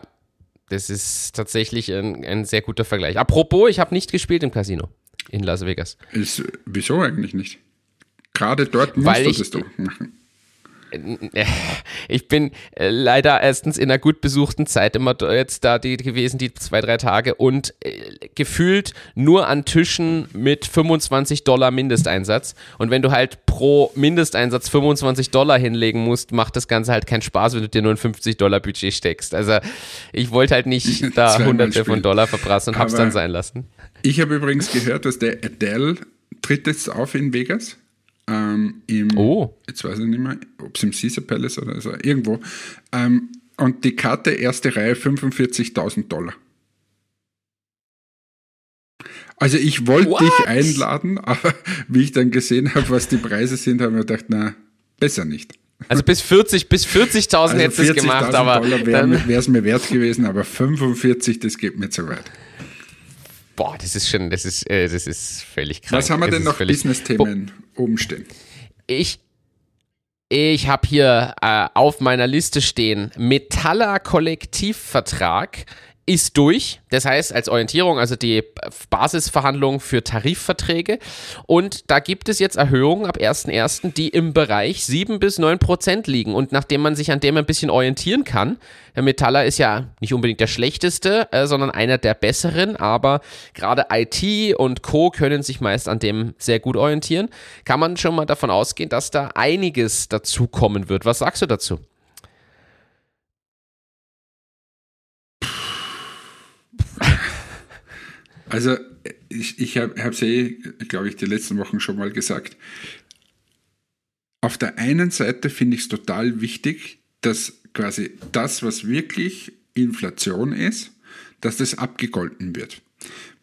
das ist tatsächlich ein, ein sehr guter Vergleich. Apropos, ich habe nicht gespielt im Casino in Las Vegas. Ist, wieso eigentlich nicht? Gerade dort musst Weil du das doch machen. ich bin äh, leider erstens in einer gut besuchten Zeit immer jetzt da die gewesen, die zwei, drei Tage und äh, gefühlt nur an Tischen mit 25 Dollar Mindesteinsatz. Und wenn du halt pro Mindesteinsatz 25 Dollar hinlegen musst, macht das Ganze halt keinen Spaß, wenn du dir nur ein 50 Dollar Budget steckst. Also ich wollte halt nicht da hunderte von Dollar verprassen und hab's dann sein lassen. Ich habe übrigens gehört, dass der Adele tritt jetzt auf in Vegas. Ähm, im, oh. Jetzt weiß ich nicht mehr, ob es im Caesar Palace oder so, irgendwo. Ähm, und die Karte, erste Reihe, 45.000 Dollar. Also ich wollte dich einladen, aber wie ich dann gesehen habe, was die Preise sind, habe ich mir gedacht, na, besser nicht. Also bis 40, bis 40.000 also hättest du es gemacht, aber wäre es mir wert gewesen, aber 45, das geht mir zu weit. Boah, das ist schon, das ist, äh, das ist völlig krass. Was haben wir denn noch Business-Themen oben stehen? Ich, ich habe hier äh, auf meiner Liste stehen Metaller Kollektivvertrag ist durch. Das heißt, als Orientierung, also die Basisverhandlungen für Tarifverträge. Und da gibt es jetzt Erhöhungen ab 1.1., die im Bereich 7 bis 9 Prozent liegen. Und nachdem man sich an dem ein bisschen orientieren kann, der Metaller ist ja nicht unbedingt der schlechteste, äh, sondern einer der besseren, aber gerade IT und Co. können sich meist an dem sehr gut orientieren, kann man schon mal davon ausgehen, dass da einiges dazukommen wird. Was sagst du dazu? Also ich, ich habe es eh, glaube ich, die letzten Wochen schon mal gesagt. Auf der einen Seite finde ich es total wichtig, dass quasi das, was wirklich Inflation ist, dass das abgegolten wird.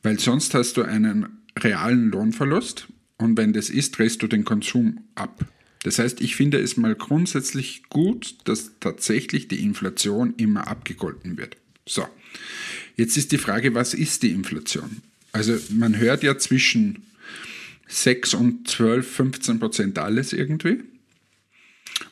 Weil sonst hast du einen realen Lohnverlust und wenn das ist, drehst du den Konsum ab. Das heißt, ich finde es mal grundsätzlich gut, dass tatsächlich die Inflation immer abgegolten wird. So. Jetzt ist die Frage, was ist die Inflation? Also man hört ja zwischen 6 und 12, 15 Prozent alles irgendwie.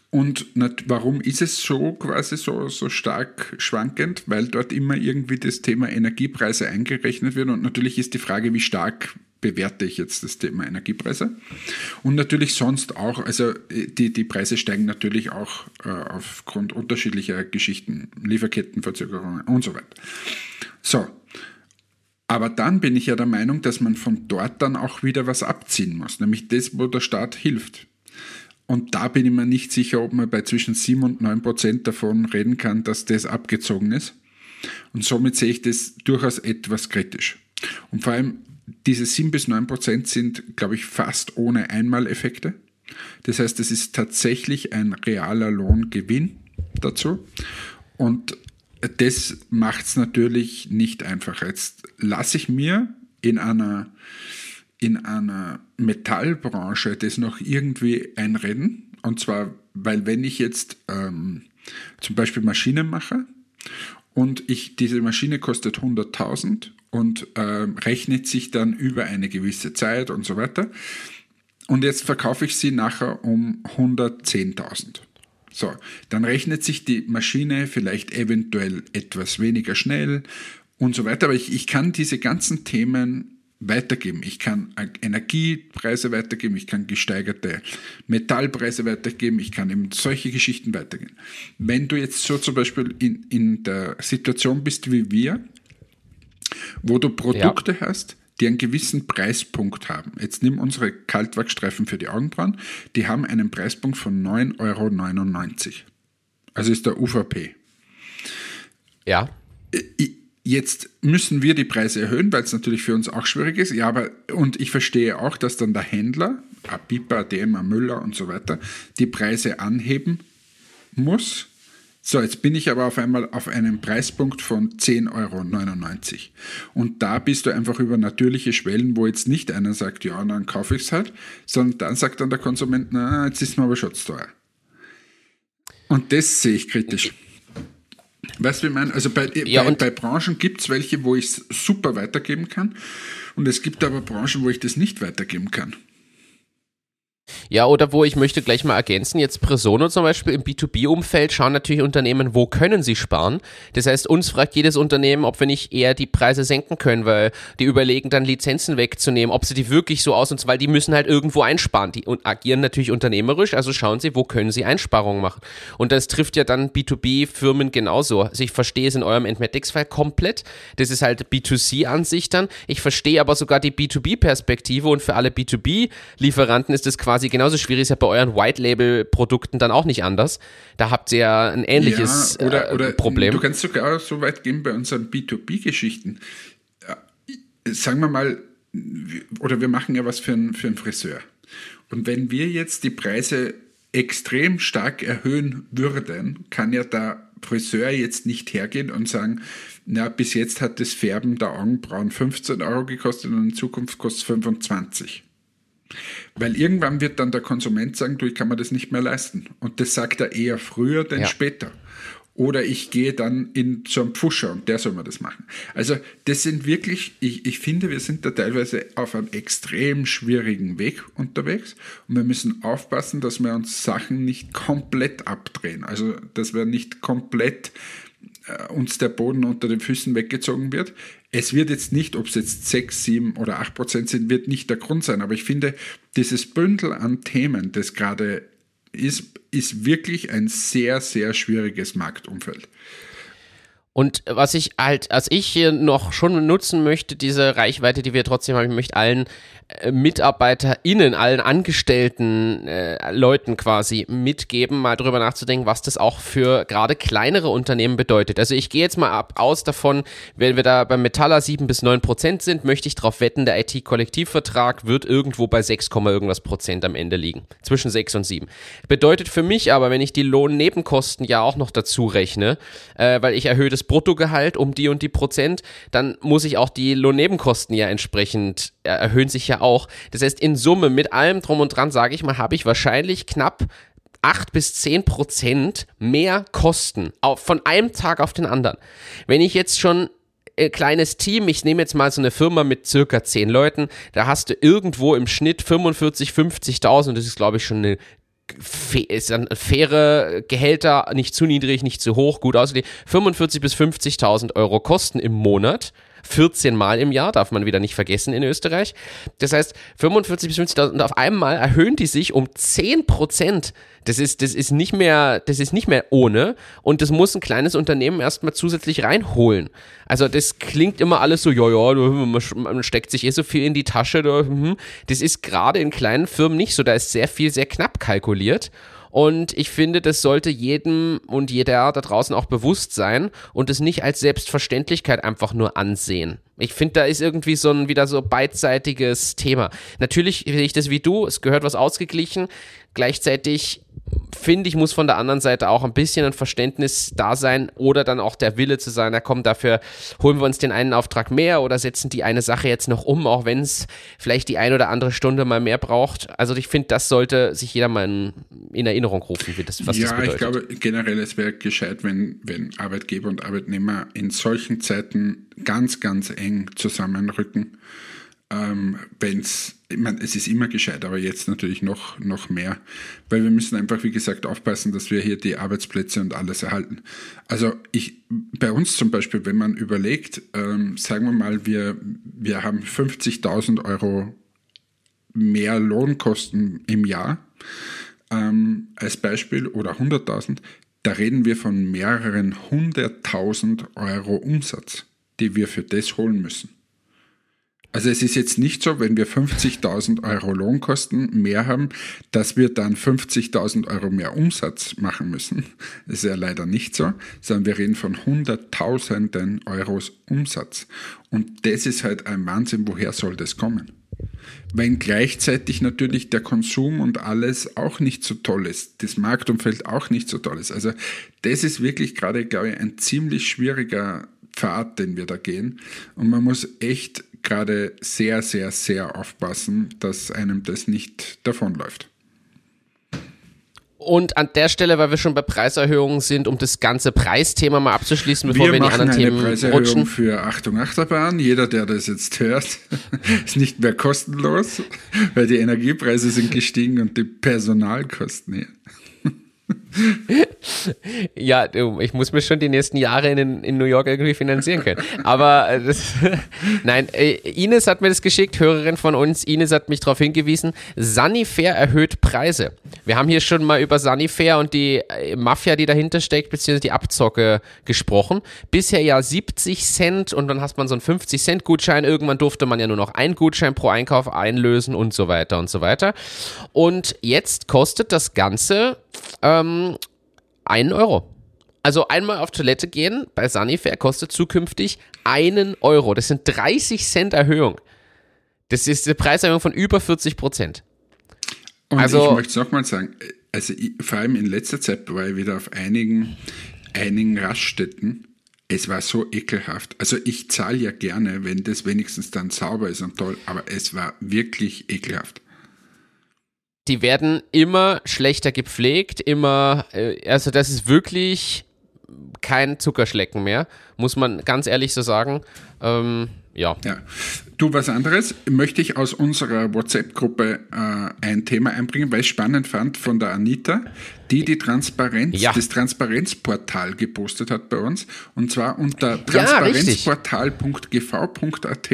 Und warum ist es so quasi so, so stark schwankend? Weil dort immer irgendwie das Thema Energiepreise eingerechnet wird. Und natürlich ist die Frage, wie stark bewerte ich jetzt das Thema Energiepreise. Und natürlich sonst auch, also die, die Preise steigen natürlich auch äh, aufgrund unterschiedlicher Geschichten, Lieferkettenverzögerungen und so weiter. So, aber dann bin ich ja der Meinung, dass man von dort dann auch wieder was abziehen muss, nämlich das, wo der Staat hilft. Und da bin ich mir nicht sicher, ob man bei zwischen 7 und 9 Prozent davon reden kann, dass das abgezogen ist. Und somit sehe ich das durchaus etwas kritisch. Und vor allem diese 7 bis 9 Prozent sind, glaube ich, fast ohne Einmaleffekte. Das heißt, es ist tatsächlich ein realer Lohngewinn dazu. Und das macht es natürlich nicht einfacher. Jetzt lasse ich mir in einer, in einer Metallbranche das noch irgendwie einreden. Und zwar, weil wenn ich jetzt ähm, zum Beispiel Maschinen mache und ich, diese Maschine kostet 100.000 und äh, rechnet sich dann über eine gewisse Zeit und so weiter. Und jetzt verkaufe ich sie nachher um 110.000. So, dann rechnet sich die Maschine vielleicht eventuell etwas weniger schnell und so weiter. Aber ich, ich kann diese ganzen Themen weitergeben. Ich kann Energiepreise weitergeben, ich kann gesteigerte Metallpreise weitergeben, ich kann eben solche Geschichten weitergeben. Wenn du jetzt so zum Beispiel in, in der Situation bist wie wir, wo du Produkte ja. hast, die einen gewissen Preispunkt haben. Jetzt nimm unsere Kaltwachsstreifen für die Augenbrauen. Die haben einen Preispunkt von 9,99 Euro. Also ist der UVP. Ja. Äh, Jetzt müssen wir die Preise erhöhen, weil es natürlich für uns auch schwierig ist. Ja, aber und ich verstehe auch, dass dann der Händler, Apipa, DM, Müller und so weiter, die Preise anheben muss. So, jetzt bin ich aber auf einmal auf einem Preispunkt von 10,99 Euro. Und da bist du einfach über natürliche Schwellen, wo jetzt nicht einer sagt, ja, dann kaufe ich es halt, sondern dann sagt dann der Konsument, na, jetzt ist mir aber schon zu teuer. Und das sehe ich kritisch. Weißt du, wie ich meine? Also bei, ja, bei, bei Branchen gibt es welche, wo ich es super weitergeben kann. Und es gibt aber Branchen, wo ich das nicht weitergeben kann. Ja, oder wo ich möchte gleich mal ergänzen, jetzt Presono zum Beispiel im B2B-Umfeld schauen natürlich Unternehmen, wo können sie sparen. Das heißt, uns fragt jedes Unternehmen, ob wir nicht eher die Preise senken können, weil die überlegen dann Lizenzen wegzunehmen, ob sie die wirklich so aus weil die müssen halt irgendwo einsparen. Die agieren natürlich unternehmerisch, also schauen sie, wo können sie Einsparungen machen. Und das trifft ja dann B2B-Firmen genauso. Also ich verstehe es in eurem Entmatics-Fall komplett. Das ist halt B2C-Ansicht dann. Ich verstehe aber sogar die B2B-Perspektive und für alle B2B-Lieferanten ist das quasi quasi genauso schwierig, ist ja bei euren White-Label-Produkten dann auch nicht anders. Da habt ihr ja ein ähnliches ja, oder, äh, oder Problem. Du kannst sogar so weit gehen bei unseren B2B-Geschichten. Sagen wir mal, oder wir machen ja was für einen, für einen Friseur. Und wenn wir jetzt die Preise extrem stark erhöhen würden, kann ja der Friseur jetzt nicht hergehen und sagen, na, bis jetzt hat das Färben der Augenbrauen 15 Euro gekostet und in Zukunft kostet es 25. Weil irgendwann wird dann der Konsument sagen, du, ich kann mir das nicht mehr leisten. Und das sagt er eher früher denn ja. später. Oder ich gehe dann in so einen Pfuscher und der soll mir das machen. Also das sind wirklich, ich, ich finde, wir sind da teilweise auf einem extrem schwierigen Weg unterwegs und wir müssen aufpassen, dass wir uns Sachen nicht komplett abdrehen. Also dass wir nicht komplett äh, uns der Boden unter den Füßen weggezogen wird es wird jetzt nicht, ob es jetzt 6, 7 oder 8 Prozent sind, wird nicht der Grund sein. Aber ich finde, dieses Bündel an Themen, das gerade ist, ist wirklich ein sehr, sehr schwieriges Marktumfeld. Und was ich halt, als ich hier noch schon nutzen möchte, diese Reichweite, die wir trotzdem haben, ich möchte allen äh, MitarbeiterInnen, allen angestellten äh, Leuten quasi mitgeben, mal drüber nachzudenken, was das auch für gerade kleinere Unternehmen bedeutet. Also ich gehe jetzt mal ab aus davon, wenn wir da beim Metaller 7 bis 9 Prozent sind, möchte ich darauf wetten, der IT-Kollektivvertrag wird irgendwo bei 6, irgendwas Prozent am Ende liegen. Zwischen 6 und 7. Bedeutet für mich aber, wenn ich die Lohnnebenkosten ja auch noch dazu rechne, äh, weil ich erhöhe das Bruttogehalt um die und die Prozent, dann muss ich auch die Lohnnebenkosten ja entsprechend äh, erhöhen sich ja auch. Das heißt, in Summe mit allem drum und dran, sage ich mal, habe ich wahrscheinlich knapp 8 bis 10 Prozent mehr Kosten von einem Tag auf den anderen. Wenn ich jetzt schon äh, kleines Team, ich nehme jetzt mal so eine Firma mit circa 10 Leuten, da hast du irgendwo im Schnitt 45, 50.000, das ist glaube ich schon eine ist dann faire Gehälter, nicht zu niedrig, nicht zu hoch, gut ausgelegt, 45 bis 50.000 Euro Kosten im Monat 14 Mal im Jahr, darf man wieder nicht vergessen in Österreich. Das heißt, 45 bis 50.000 und auf einmal erhöhen die sich um 10 Prozent. Das ist, das ist nicht mehr, das ist nicht mehr ohne und das muss ein kleines Unternehmen erstmal zusätzlich reinholen. Also das klingt immer alles so, ja, ja, man steckt sich eh so viel in die Tasche. Hm. Das ist gerade in kleinen Firmen nicht so. Da ist sehr viel, sehr knapp kalkuliert. Und ich finde, das sollte jedem und jeder da draußen auch bewusst sein und es nicht als Selbstverständlichkeit einfach nur ansehen. Ich finde, da ist irgendwie so ein wieder so beidseitiges Thema. Natürlich sehe ich das wie du, es gehört was ausgeglichen. Gleichzeitig finde ich, muss von der anderen Seite auch ein bisschen ein Verständnis da sein oder dann auch der Wille zu sein, na komm, dafür holen wir uns den einen Auftrag mehr oder setzen die eine Sache jetzt noch um, auch wenn es vielleicht die ein oder andere Stunde mal mehr braucht. Also ich finde, das sollte sich jeder mal in, in Erinnerung rufen, wie das, was ja, das bedeutet. Ja, ich glaube generell, es wäre gescheit, wenn, wenn Arbeitgeber und Arbeitnehmer in solchen Zeiten ganz, ganz eng zusammenrücken ähm, wenn es, ich meine, es ist immer gescheit, aber jetzt natürlich noch, noch mehr, weil wir müssen einfach, wie gesagt, aufpassen, dass wir hier die Arbeitsplätze und alles erhalten. Also ich, bei uns zum Beispiel, wenn man überlegt, ähm, sagen wir mal, wir, wir haben 50.000 Euro mehr Lohnkosten im Jahr ähm, als Beispiel oder 100.000, da reden wir von mehreren hunderttausend Euro Umsatz, die wir für das holen müssen. Also es ist jetzt nicht so, wenn wir 50.000 Euro Lohnkosten mehr haben, dass wir dann 50.000 Euro mehr Umsatz machen müssen. Das ist ja leider nicht so, sondern wir reden von Hunderttausenden Euros Umsatz. Und das ist halt ein Wahnsinn, woher soll das kommen? Wenn gleichzeitig natürlich der Konsum und alles auch nicht so toll ist, das Marktumfeld auch nicht so toll ist. Also das ist wirklich gerade, glaube ich, ein ziemlich schwieriger Pfad, den wir da gehen. Und man muss echt gerade sehr, sehr, sehr aufpassen, dass einem das nicht davonläuft. Und an der Stelle, weil wir schon bei Preiserhöhungen sind, um das ganze Preisthema mal abzuschließen, bevor wir, wir in die anderen eine Themen Preiserhöhung rutschen. für Achtung Achterbahn. Jeder, der das jetzt hört, ist nicht mehr kostenlos, weil die Energiepreise sind gestiegen und die Personalkosten hier. Ja, ich muss mir schon die nächsten Jahre in, in New York irgendwie finanzieren können. Aber äh, das, nein, äh, Ines hat mir das geschickt, Hörerin von uns. Ines hat mich darauf hingewiesen, Sunnyfair erhöht Preise. Wir haben hier schon mal über Sunnyfair und die äh, Mafia, die dahinter steckt, beziehungsweise die Abzocke gesprochen. Bisher ja 70 Cent und dann hast man so einen 50 Cent Gutschein. Irgendwann durfte man ja nur noch einen Gutschein pro Einkauf einlösen und so weiter und so weiter. Und jetzt kostet das Ganze ähm, einen Euro. Also einmal auf Toilette gehen bei Sunnyfair kostet zukünftig einen Euro. Das sind 30 Cent Erhöhung. Das ist eine Preiserhöhung von über 40 Prozent. Und Also- ich möchte es nochmal sagen, also ich, vor allem in letzter Zeit war ich wieder auf einigen, einigen Raststätten. Es war so ekelhaft. Also ich zahle ja gerne, wenn das wenigstens dann sauber ist und toll, aber es war wirklich ekelhaft. Die werden immer schlechter gepflegt, immer, äh, also das ist wirklich kein Zuckerschlecken mehr, muss man ganz ehrlich so sagen. Ähm, ja. Ja. Du, was anderes möchte ich aus unserer WhatsApp-Gruppe äh, ein Thema einbringen, weil ich spannend fand von der Anita, die die Transparenz, Ja. das Transparenzportal gepostet hat bei uns. Und zwar unter transparenzportal.gv.at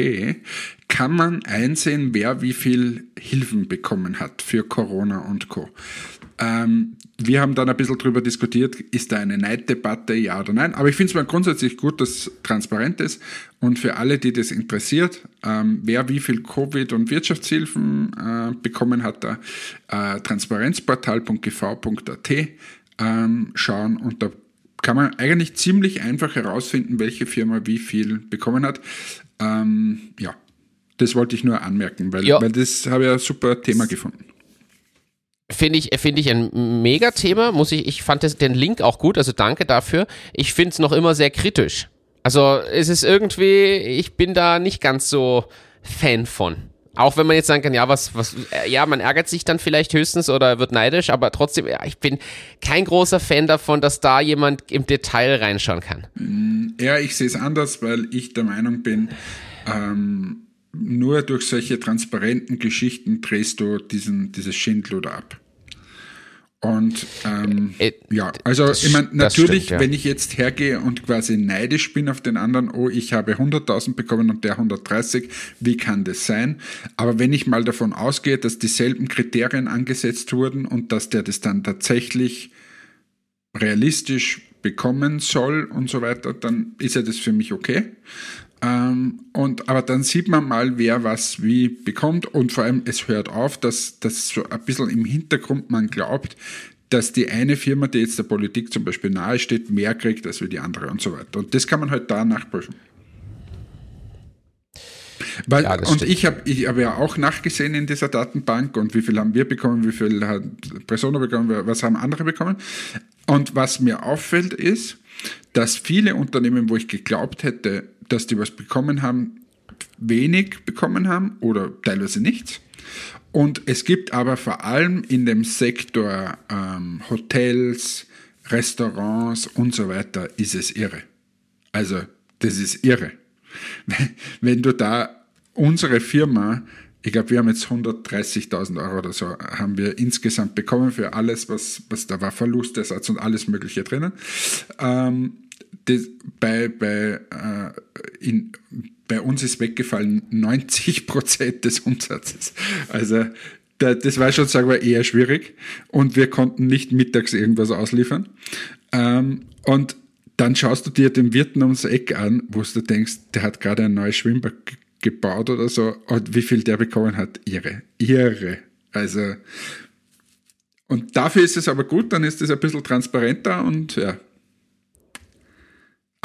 kann man einsehen, wer wie viel Hilfen bekommen hat für Corona und Co. Ähm, wir haben dann ein bisschen drüber diskutiert, ist da eine Neiddebatte, ja oder nein. Aber ich finde es mal grundsätzlich gut, dass es transparent ist. Und für alle, die das interessiert, ähm, wer wie viel Covid- und Wirtschaftshilfen äh, bekommen hat, da äh, transparenzportal.gv.at ähm, schauen. Und da kann man eigentlich ziemlich einfach herausfinden, welche Firma wie viel bekommen hat. Ähm, ja, das wollte ich nur anmerken, weil, Ja. weil das habe ich ein super Thema gefunden. Finde ich, finde ich ein Megathema. Muss ich, ich fand das, den Link auch gut, also danke dafür. Ich finde es noch immer sehr kritisch. Also es ist irgendwie, ich bin da nicht ganz so Fan von. Auch wenn man jetzt sagen kann, ja, was, was, äh, ja, man ärgert sich dann vielleicht höchstens oder wird neidisch, aber trotzdem, ja, ich bin kein großer Fan davon, dass da jemand im Detail reinschauen kann. Ja, ich sehe es anders, weil ich der Meinung bin, ähm, nur durch solche transparenten Geschichten drehst du diesen, dieses Schindluder ab. Und ähm, Äh, ja, also das ich meine, natürlich, stimmt, ja. wenn ich jetzt hergehe und quasi neidisch bin auf den anderen, oh, ich habe 100.000 bekommen und der 130, wie kann das sein? Aber wenn ich mal davon ausgehe, dass dieselben Kriterien angesetzt wurden und dass der das dann tatsächlich realistisch bekommen soll und so weiter, dann ist ja das für mich okay. Ähm, und, aber dann sieht man mal, wer was wie bekommt und vor allem es hört auf, dass, dass so ein bisschen im Hintergrund man glaubt, dass die eine Firma, die jetzt der Politik zum Beispiel nahe steht, mehr kriegt als wie die andere und so weiter. Und das kann man halt da nachprüfen. Weil, Ja, das und stimmt. ich habe ich hab ja auch nachgesehen in dieser Datenbank und wie viel haben wir bekommen, wie viel hat Persona bekommen, was haben andere bekommen. Und was mir auffällt ist, dass viele Unternehmen, wo ich geglaubt hätte, dass die was bekommen haben, wenig bekommen haben oder teilweise nichts. Und es gibt aber vor allem in dem Sektor ähm, Hotels, Restaurants und so weiter, ist es irre. Also, das ist irre. Wenn- du da unsere Firma, ich glaube, wir haben jetzt 130.000 Euro oder so, haben wir insgesamt bekommen für alles, was, was da war, Verlustersatz und alles Mögliche drinnen. Ähm, das, bei, bei, äh, in, bei uns ist weggefallen 90 Prozent des Umsatzes. Also da, das war schon, sagen wir, eher schwierig und wir konnten nicht mittags irgendwas ausliefern. Ähm, und dann schaust du dir den Wirten ums Eck an, wo du denkst, der hat gerade ein neues Schwimmbad gebaut oder so. Und wie viel der bekommen hat, irre. Irre. Also, und dafür ist es aber gut, dann ist es ein bisschen transparenter und ja.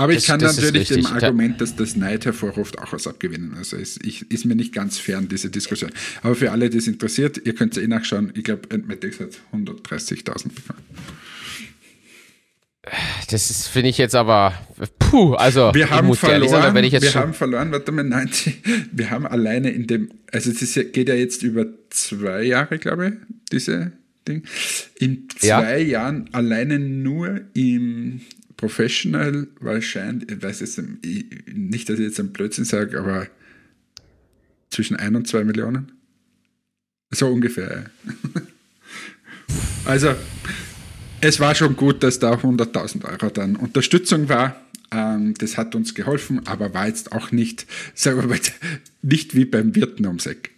Aber das, ich kann natürlich dem Argument, dass das Neid hervorruft, auch was abgewinnen. Also es ich, ist mir nicht ganz fern, diese Diskussion. Aber für alle, die es interessiert, ihr könnt es eh nachschauen. Ich glaube, Entmatics hat 130.000 bekommen. Das finde ich jetzt aber, puh, also wir haben verloren, sagen, wenn ich jetzt wir haben verloren, warte mal, 90, wir haben alleine in dem, also es ist, geht ja jetzt über zwei Jahre, glaube ich, diese Ding. In zwei ja. Jahren alleine nur im Professional wahrscheinlich, ich weiß jetzt nicht, dass ich jetzt einen Blödsinn sage, aber zwischen ein und zwei Millionen. So ungefähr. also, es war schon gut, dass da 100.000 Euro dann Unterstützung war. Ähm, das hat uns geholfen, aber war jetzt auch nicht, sagen wir mal, nicht wie beim Wirten ums Eck.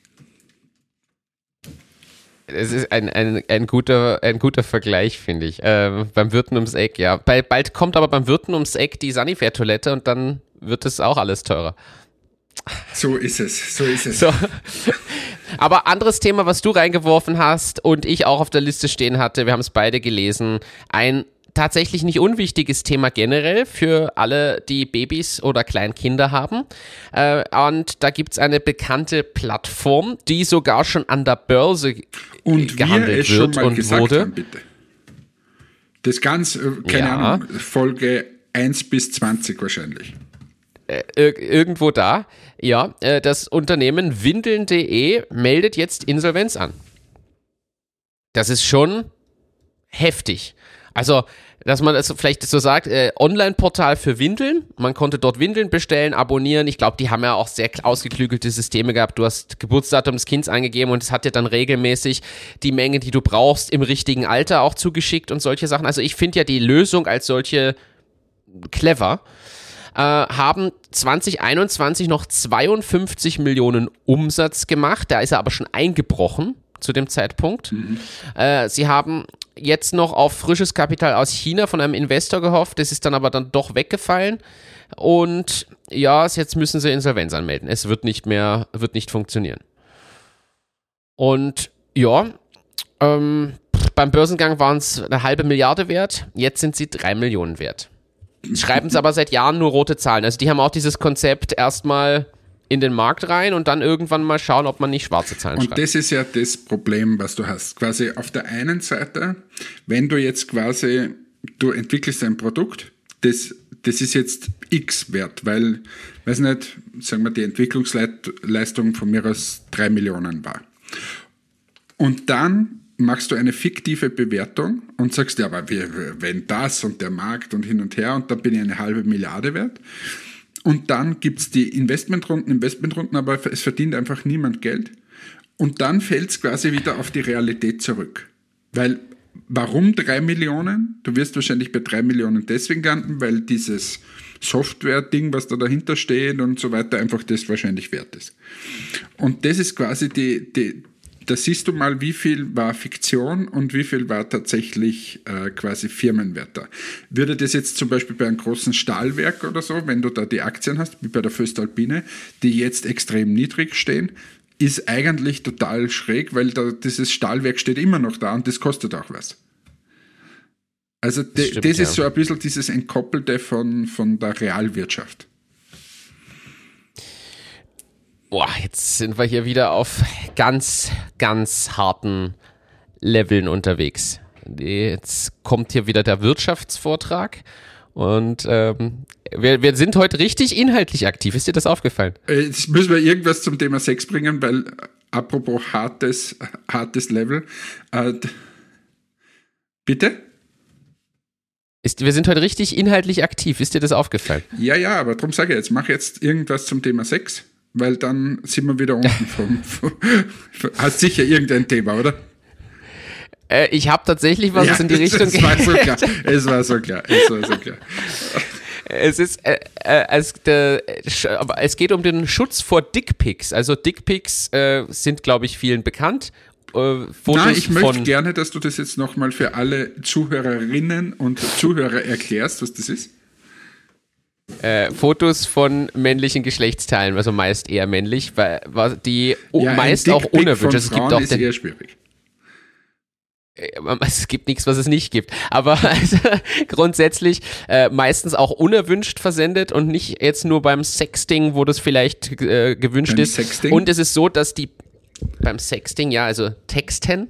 Es ist ein, ein, ein, guter, ein guter Vergleich, finde ich. Ähm, beim Wirten ums Eck, ja. Bei, bald kommt aber beim Wirten ums Eck die Sanifair-Toilette und dann wird es auch alles teurer. So ist es, so ist es. So. Aber anderes Thema, was du reingeworfen hast und ich auch auf der Liste stehen hatte, wir haben es beide gelesen, ein tatsächlich nicht unwichtiges Thema generell für alle, die Babys oder Kleinkinder haben. Äh, und da gibt es eine bekannte Plattform, die sogar schon an der Börse und gehandelt wird und wurde. Haben, bitte. Das ganz, äh, keine ja. Ahnung, Folge 1 bis 20 wahrscheinlich. Äh, irgendwo da. Ja, äh, das Unternehmen windeln.de meldet jetzt Insolvenz an. Das ist schon heftig. Also, dass man das vielleicht so sagt, äh, Online-Portal für Windeln. Man konnte dort Windeln bestellen, abonnieren. Ich glaube, die haben ja auch sehr ausgeklügelte Systeme gehabt. Du hast Geburtsdatum des Kindes eingegeben und es hat dir dann regelmäßig die Menge, die du brauchst, im richtigen Alter auch zugeschickt und solche Sachen. Also ich finde ja die Lösung als solche clever. Äh, haben 2021 noch 52 Millionen Umsatz gemacht. Da ist er aber schon eingebrochen zu dem Zeitpunkt. Mhm. Äh, sie haben jetzt noch auf frisches Kapital aus China von einem Investor gehofft, das ist dann aber dann doch weggefallen. Und ja, jetzt müssen sie Insolvenz anmelden. Es wird nicht mehr, wird nicht funktionieren. Und ja, ähm, beim Börsengang waren es eine halbe Milliarde wert, jetzt sind sie drei Millionen wert. Schreiben sie aber seit Jahren nur rote Zahlen. Also die haben auch dieses Konzept erstmal in den Markt rein und dann irgendwann mal schauen, ob man nicht schwarze Zahlen und schreibt. Und das ist ja das Problem, was du hast. Quasi auf der einen Seite, wenn du jetzt quasi, du entwickelst ein Produkt, das, das ist jetzt X wert, weil, weiß nicht, sagen wir, die Entwicklungsleistung von mir aus drei Millionen war. Und dann machst du eine fiktive Bewertung und sagst, ja, aber wenn das und der Markt und hin und her und dann bin ich eine halbe Milliarde wert. Und dann gibt es die Investmentrunden, Investmentrunden, aber es verdient einfach niemand Geld. Und dann fällt es quasi wieder auf die Realität zurück. Weil, warum drei Millionen? Du wirst wahrscheinlich bei drei Millionen deswegen landen, weil dieses Software-Ding, was da dahinter steht und so weiter, einfach das wahrscheinlich wert ist. Und das ist quasi die, die, da siehst du mal, wie viel war Fiktion und wie viel war tatsächlich äh, quasi Firmenwert Würde das jetzt zum Beispiel bei einem großen Stahlwerk oder so, wenn du da die Aktien hast, wie bei der Föstalpine, die jetzt extrem niedrig stehen, ist eigentlich total schräg, weil da, dieses Stahlwerk steht immer noch da und das kostet auch was. Also das, stimmt, das ist ja. so ein bisschen dieses Entkoppelte von, von der Realwirtschaft. Boah, jetzt sind wir hier wieder auf ganz, ganz harten Leveln unterwegs. Jetzt kommt hier wieder der Wirtschaftsvortrag und ähm, wir, wir sind heute richtig inhaltlich aktiv. Ist dir das aufgefallen? Äh, jetzt müssen wir irgendwas zum Thema Sex bringen, weil apropos hartes, hartes Level. Äh, bitte? Ist, wir sind heute richtig inhaltlich aktiv. Ist dir das aufgefallen? Ja, ja, aber darum sage ich jetzt, mach jetzt irgendwas zum Thema Sex weil dann sind wir wieder unten vom, vom Hast sicher irgendein Thema, oder? Äh, ich habe tatsächlich was ja, in die Richtung. Es war so klar. Es war so klar. Es war so klar. Es ist, äh, äh, es, der, es geht um den Schutz vor Dickpics. Also Dickpics äh, sind, glaube ich, vielen bekannt. Äh, Nein, ich möchte gerne, dass du das jetzt nochmal für alle Zuhörerinnen und Zuhörer erklärst, was das ist. Äh, Fotos von männlichen Geschlechtsteilen, also meist eher männlich, weil die ja, meist auch unerwünscht. Es gibt auch ist eher schwierig. Äh, es gibt nichts, was es nicht gibt. Aber also, grundsätzlich äh, meistens auch unerwünscht versendet und nicht jetzt nur beim Sexting, wo das vielleicht äh, gewünscht beim ist. Sexting? Und es ist so, dass die beim Sexting, ja, also Texten,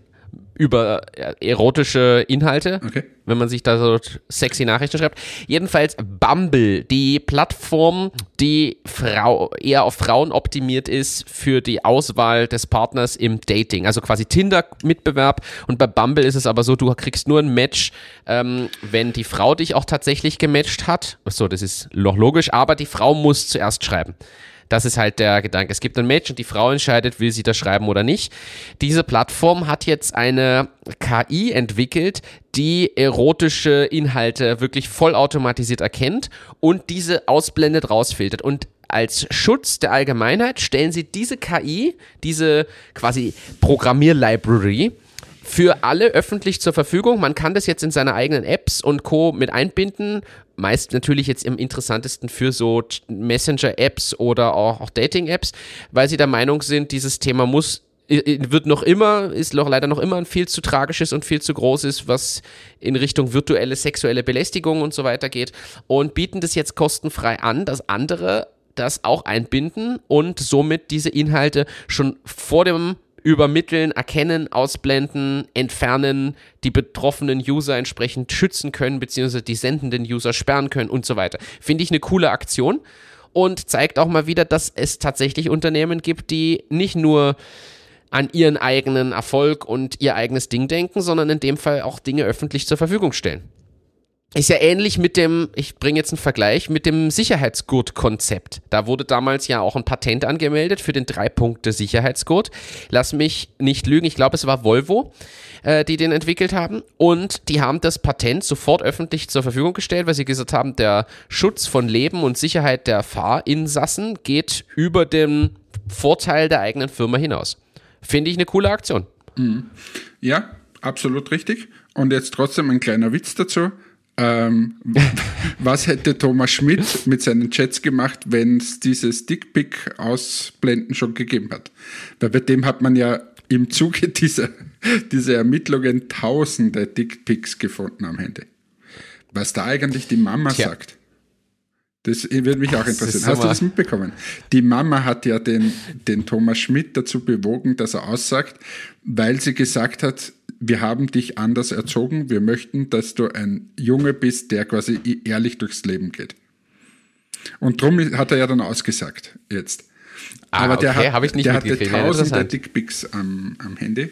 über erotische Inhalte, okay. wenn man sich da so sexy Nachrichten schreibt. Jedenfalls Bumble, die Plattform, die Frau, eher auf Frauen optimiert ist für die Auswahl des Partners im Dating. Also quasi Tinder-Mitbewerb. Und bei Bumble ist es aber so, du kriegst nur ein Match, ähm, wenn die Frau dich auch tatsächlich gematcht hat. So, das ist noch logisch, aber die Frau muss zuerst schreiben. Das ist halt der Gedanke. Es gibt ein Match und die Frau entscheidet, will sie das schreiben oder nicht. Diese Plattform hat jetzt eine KI entwickelt, die erotische Inhalte wirklich vollautomatisiert erkennt und diese ausblendet, rausfiltert. Und als Schutz der Allgemeinheit stellen sie diese KI, diese quasi Programmierlibrary, für alle öffentlich zur Verfügung. Man kann das jetzt in seine eigenen Apps und Co. mit einbinden. Meist natürlich jetzt im interessantesten für so Messenger-Apps oder auch, auch Dating-Apps, weil sie der Meinung sind, dieses Thema muss wird noch immer, ist noch leider noch immer ein viel zu tragisches und viel zu großes, was in Richtung virtuelle sexuelle Belästigung und so weiter geht und bieten das jetzt kostenfrei an, dass andere das auch einbinden und somit diese Inhalte schon vor dem übermitteln, erkennen, ausblenden, entfernen, die betroffenen User entsprechend schützen können, beziehungsweise die sendenden User sperren können und so weiter. Finde ich eine coole Aktion und zeigt auch mal wieder, dass es tatsächlich Unternehmen gibt, die nicht nur an ihren eigenen Erfolg und ihr eigenes Ding denken, sondern in dem Fall auch Dinge öffentlich zur Verfügung stellen. Ist ja ähnlich mit dem, ich bringe jetzt einen Vergleich, mit dem Sicherheitsgurt-Konzept. Da wurde damals ja auch ein Patent angemeldet für den Drei-Punkte-Sicherheitsgurt. Lass mich nicht lügen, ich glaube, es war Volvo, äh, die den entwickelt haben. Und die haben das Patent sofort öffentlich zur Verfügung gestellt, weil sie gesagt haben, der Schutz von Leben und Sicherheit der Fahrinsassen geht über den Vorteil der eigenen Firma hinaus. Finde ich eine coole Aktion. Mhm. Ja, absolut richtig. Und jetzt trotzdem ein kleiner Witz dazu ähm, was hätte Thomas Schmidt mit seinen Chats gemacht, wenn es dieses Dickpick-Ausblenden schon gegeben hat? Weil bei dem hat man ja im Zuge dieser, dieser Ermittlungen tausende Dickpicks gefunden am Handy. Was da eigentlich die Mama Tja. sagt. Das würde mich auch interessieren. Hast du das mitbekommen? Die Mama hat ja den, den Thomas Schmidt dazu bewogen, dass er aussagt, weil sie gesagt hat, wir haben dich anders erzogen, wir möchten, dass du ein Junge bist, der quasi ehrlich durchs Leben geht. Und darum hat er ja dann ausgesagt jetzt. Ah, Aber der, okay, hat, der hatte tausende Dickpics am, am Handy.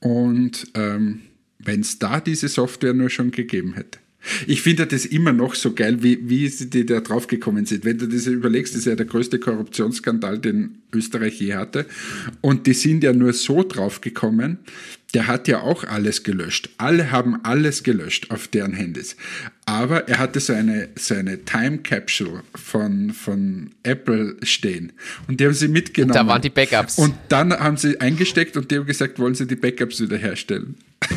Und ähm, wenn es da diese Software nur schon gegeben hätte. Ich finde das immer noch so geil, wie, wie sie da drauf gekommen sind. Wenn du das überlegst, das ist ja der größte Korruptionsskandal, den Österreich je hatte. Und die sind ja nur so drauf gekommen, der hat ja auch alles gelöscht. Alle haben alles gelöscht auf deren Handys. Aber er hatte so eine, so eine Time Capsule von, von Apple stehen. Und die haben sie mitgenommen. Und da waren die Backups. Und dann haben sie eingesteckt und die haben gesagt, wollen sie die Backups wiederherstellen.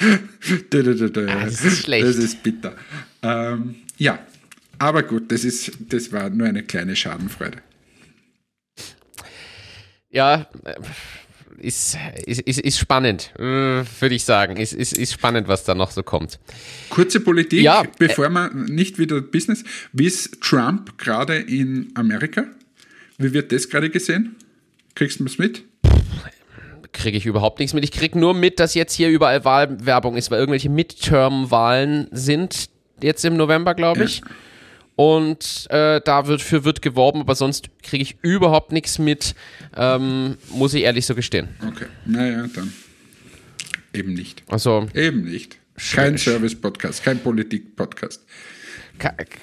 ah, das ist schlecht. Das ist bitter. Ähm, ja, aber gut, das, ist, das war nur eine kleine Schadenfreude. Ja, ist, ist, ist, ist spannend, äh, würde ich sagen. Ist, ist, ist spannend, was da noch so kommt. Kurze Politik, ja, bevor äh, wir nicht wieder Business. Wie ist Trump gerade in Amerika? Wie wird das gerade gesehen? Kriegst du was mit? Kriege ich überhaupt nichts mit. Ich kriege nur mit, dass jetzt hier überall Wahlwerbung ist, weil irgendwelche Midterm-Wahlen sind jetzt im November, glaube ich. Ja. Und äh, da wird für wird geworben, aber sonst kriege ich überhaupt nichts mit, ähm, muss ich ehrlich so gestehen. Okay, naja, dann eben nicht. Also eben nicht. Kein Service-Podcast, kein Politik-Podcast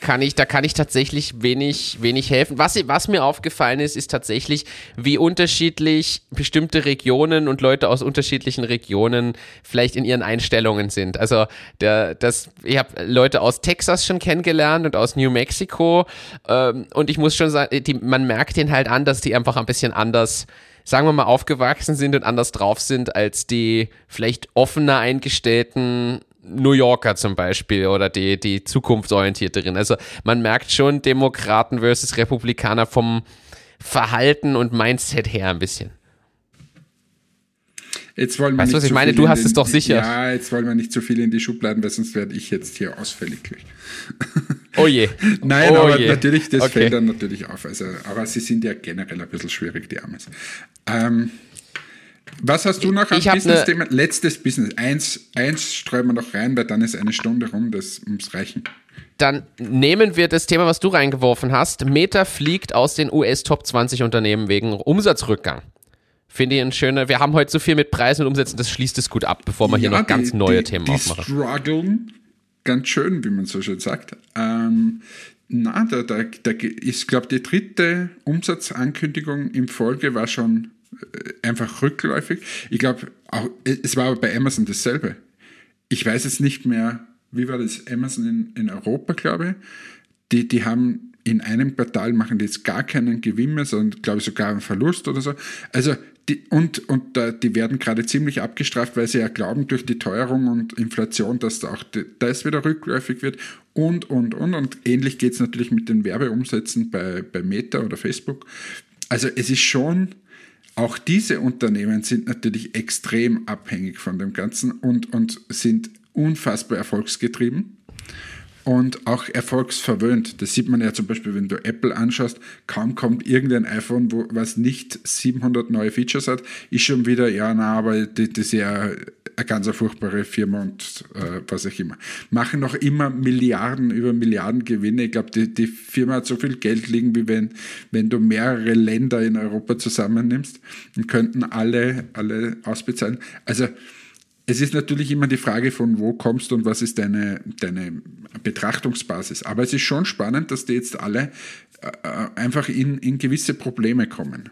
kann ich, da kann ich tatsächlich wenig, wenig helfen. Was, was mir aufgefallen ist, ist tatsächlich, wie unterschiedlich bestimmte Regionen und Leute aus unterschiedlichen Regionen vielleicht in ihren Einstellungen sind. Also der, das, ich habe Leute aus Texas schon kennengelernt und aus New Mexico ähm, und ich muss schon sagen, die, man merkt den halt an, dass die einfach ein bisschen anders sagen wir mal, aufgewachsen sind und anders drauf sind als die vielleicht offener eingestellten New Yorker zum Beispiel oder die, die zukunftsorientierteren. Also man merkt schon Demokraten versus Republikaner vom Verhalten und Mindset her ein bisschen. Jetzt wollen wir weißt du, was ich meine? Du hast den, es doch sicher. Ja, jetzt wollen wir nicht zu viel in die Schubladen, weil sonst werde ich jetzt hier ausfällig. Oh je. Nein, oh aber je. natürlich, das okay. fällt dann natürlich auf. Also, aber sie sind ja generell ein bisschen schwierig, die Amis. Ähm, was hast du noch an Business-Thema? Letztes Business. Eins, eins streuen wir noch rein, weil dann ist eine Stunde rum, das muss reichen. Dann nehmen wir das Thema, was du reingeworfen hast. Meta fliegt aus den US Top 20 Unternehmen wegen Umsatzrückgang. Finde ich ein schöner. Wir haben heute so viel mit Preisen und Umsätzen, das schließt es gut ab, bevor wir ja, hier noch die, ganz neue die, Themen die aufmachen. strugglen ganz schön, wie man so schön sagt. Ähm, na, da, da, da ist, glaube die dritte Umsatzankündigung im Folge war schon einfach rückläufig. Ich glaube, es war aber bei Amazon dasselbe. Ich weiß jetzt nicht mehr, wie war das Amazon in, in Europa, glaube ich. Die, die haben in einem Quartal machen die jetzt gar keinen Gewinn mehr, sondern glaube ich sogar einen Verlust oder so. Also die, und und uh, die werden gerade ziemlich abgestraft, weil sie ja glauben, durch die Teuerung und Inflation, dass da auch die, das wieder rückläufig wird. Und, und, und. Und ähnlich geht es natürlich mit den Werbeumsätzen bei, bei Meta oder Facebook. Also es ist schon, auch diese Unternehmen sind natürlich extrem abhängig von dem Ganzen und, und sind unfassbar erfolgsgetrieben und auch erfolgsverwöhnt. Das sieht man ja zum Beispiel, wenn du Apple anschaust, kaum kommt irgendein iPhone, wo, was nicht 700 neue Features hat, ist schon wieder, ja, na, aber das ist ja eine ganz furchtbare Firma und äh, was auch immer. Machen noch immer Milliarden über Milliarden Gewinne. Ich glaube, die, die Firma hat so viel Geld liegen, wie wenn, wenn du mehrere Länder in Europa zusammennimmst und könnten alle, alle ausbezahlen. Also, es ist natürlich immer die Frage, von wo kommst und was ist deine, deine Betrachtungsbasis. Aber es ist schon spannend, dass die jetzt alle äh, einfach in, in gewisse Probleme kommen.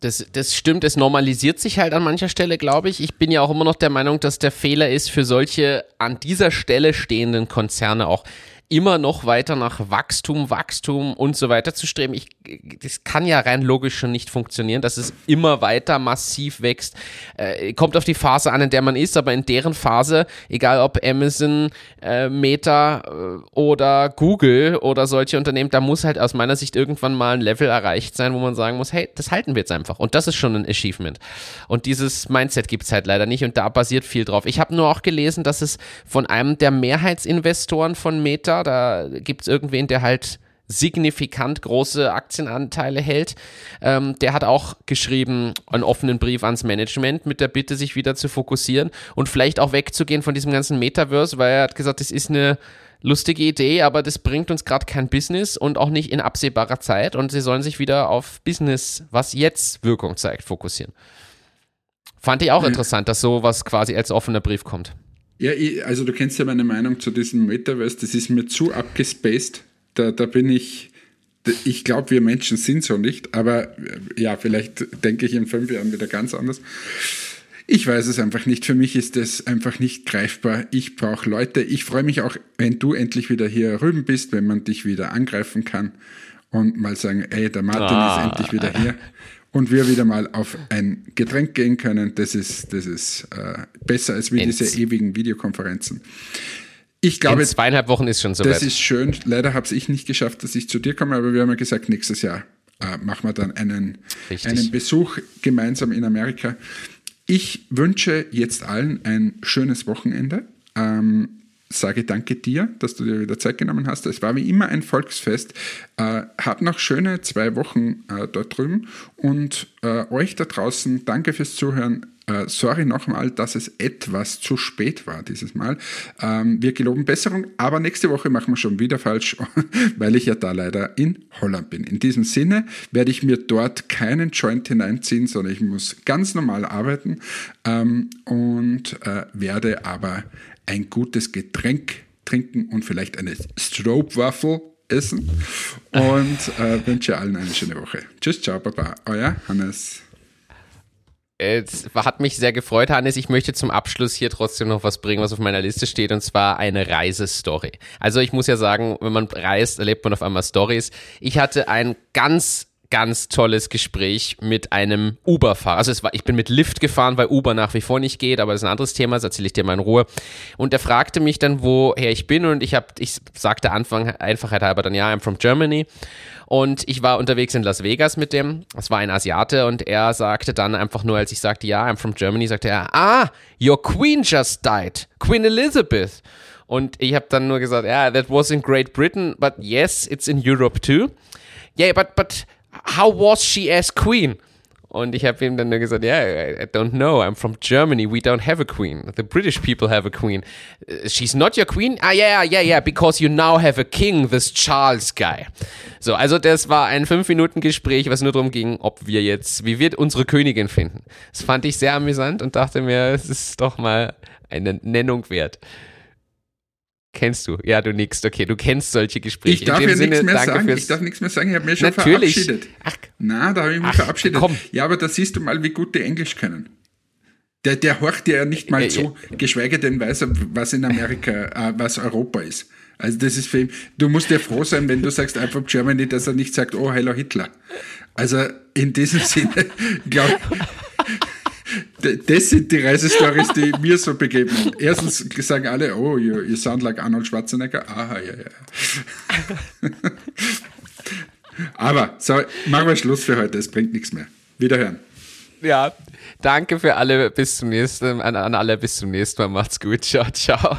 Das, das stimmt, es normalisiert sich halt an mancher Stelle, glaube ich. Ich bin ja auch immer noch der Meinung, dass der Fehler ist, für solche an dieser Stelle stehenden Konzerne auch immer noch weiter nach Wachstum, Wachstum und so weiter zu streben. Ich, das kann ja rein logisch schon nicht funktionieren, dass es immer weiter massiv wächst. Äh, kommt auf die Phase an, in der man ist, aber in deren Phase, egal ob Amazon, äh, Meta äh, oder Google oder solche Unternehmen, da muss halt aus meiner Sicht irgendwann mal ein Level erreicht sein, wo man sagen muss, hey, das halten wir jetzt einfach. Und das ist schon ein Achievement. Und dieses Mindset gibt es halt leider nicht und da basiert viel drauf. Ich habe nur auch gelesen, dass es von einem der Mehrheitsinvestoren von Meta, da gibt es irgendwen, der halt signifikant große Aktienanteile hält. Ähm, der hat auch geschrieben, einen offenen Brief ans Management mit der Bitte, sich wieder zu fokussieren und vielleicht auch wegzugehen von diesem ganzen Metaverse, weil er hat gesagt, das ist eine lustige Idee, aber das bringt uns gerade kein Business und auch nicht in absehbarer Zeit und sie sollen sich wieder auf Business, was jetzt Wirkung zeigt, fokussieren. Fand ich auch interessant, dass sowas quasi als offener Brief kommt. Ja, ich, also du kennst ja meine Meinung zu diesem Metaverse, das ist mir zu abgespaced. Da, da bin ich, ich glaube, wir Menschen sind so nicht, aber ja, vielleicht denke ich in fünf Jahren wieder ganz anders. Ich weiß es einfach nicht. Für mich ist das einfach nicht greifbar. Ich brauche Leute. Ich freue mich auch, wenn du endlich wieder hier rüben bist, wenn man dich wieder angreifen kann und mal sagen, ey, der Martin ah. ist endlich wieder hier und wir wieder mal auf ein Getränk gehen können. Das ist, das ist äh, besser als wie Ends. diese ewigen Videokonferenzen. Ich glaube, In zweieinhalb Wochen ist schon so Das ist schön. Leider habe ich nicht geschafft, dass ich zu dir komme, aber wir haben ja gesagt, nächstes Jahr äh, machen wir dann einen, einen Besuch gemeinsam in Amerika. Ich wünsche jetzt allen ein schönes Wochenende. Ähm, sage danke dir, dass du dir wieder Zeit genommen hast. Es war wie immer ein Volksfest. Äh, hab noch schöne zwei Wochen äh, dort drüben und äh, euch da draußen danke fürs Zuhören. Äh, sorry nochmal, dass es etwas zu spät war dieses Mal. Ähm, wir geloben Besserung, aber nächste Woche machen wir schon wieder falsch, weil ich ja da leider in Holland bin. In diesem Sinne werde ich mir dort keinen Joint hineinziehen, sondern ich muss ganz normal arbeiten ähm, und äh, werde aber ein gutes Getränk trinken und vielleicht eine Stroopwafel essen. Und äh, wünsche allen eine schöne Woche. Tschüss, ciao, baba. Euer Hannes. Es hat mich sehr gefreut, Hannes. Ich möchte zum Abschluss hier trotzdem noch was bringen, was auf meiner Liste steht, und zwar eine Reisestory. Also ich muss ja sagen, wenn man reist, erlebt man auf einmal Stories. Ich hatte ein ganz ganz tolles Gespräch mit einem Uber-Fahrer. Also war, ich bin mit Lyft gefahren, weil Uber nach wie vor nicht geht, aber das ist ein anderes Thema, das erzähle ich dir mal in Ruhe. Und er fragte mich dann, woher ich bin und ich habe, ich sagte Anfang Einfachheit halber dann, ja, I'm from Germany. Und ich war unterwegs in Las Vegas mit dem. Es war ein Asiate und er sagte dann einfach nur, als ich sagte, ja, I'm from Germany, sagte er, ah, your queen just died. Queen Elizabeth. Und ich habe dann nur gesagt, ja, yeah, that was in Great Britain, but yes, it's in Europe too. Yeah, but, but how was she as queen? Und ich habe ihm dann nur gesagt, yeah, I don't know, I'm from Germany, we don't have a queen. The British people have a queen. Uh, she's not your queen? Ah, yeah, yeah, yeah, because you now have a king, this Charles guy. So, also das war ein fünf Minuten Gespräch, was nur darum ging, ob wir jetzt, wie wir unsere Königin finden. Das fand ich sehr amüsant und dachte mir, es ist doch mal eine Nennung wert. Kennst du? Ja, du nix. Okay, du kennst solche Gespräche. Ich darf ja nichts mehr sagen. Ich darf nichts mehr sagen. Ich habe mich schon Natürlich. verabschiedet. Ach, Na, da habe ich mich ach, verabschiedet. Komm. Ja, aber da siehst du mal, wie gut die Englisch können. Der, der horcht ja nicht mal zu, geschweige denn weiß er, was in Amerika, äh, was Europa ist. Also das ist für ihn, du musst ja froh sein, wenn du sagst from Germany, dass er nicht sagt, oh, hello Hitler. Also in diesem Sinne, glaube ich, das sind die Reisestories, die mir so begeben. Erstens sagen alle, oh, you, you sound like Arnold Schwarzenegger. Aha, ja, ja. Aber so, machen wir Schluss für heute. Es bringt nichts mehr. Wiederhören. Ja, danke für alle. Bis zum nächsten, an, an alle. Bis zum nächsten Mal. Macht's gut. Ciao, ciao.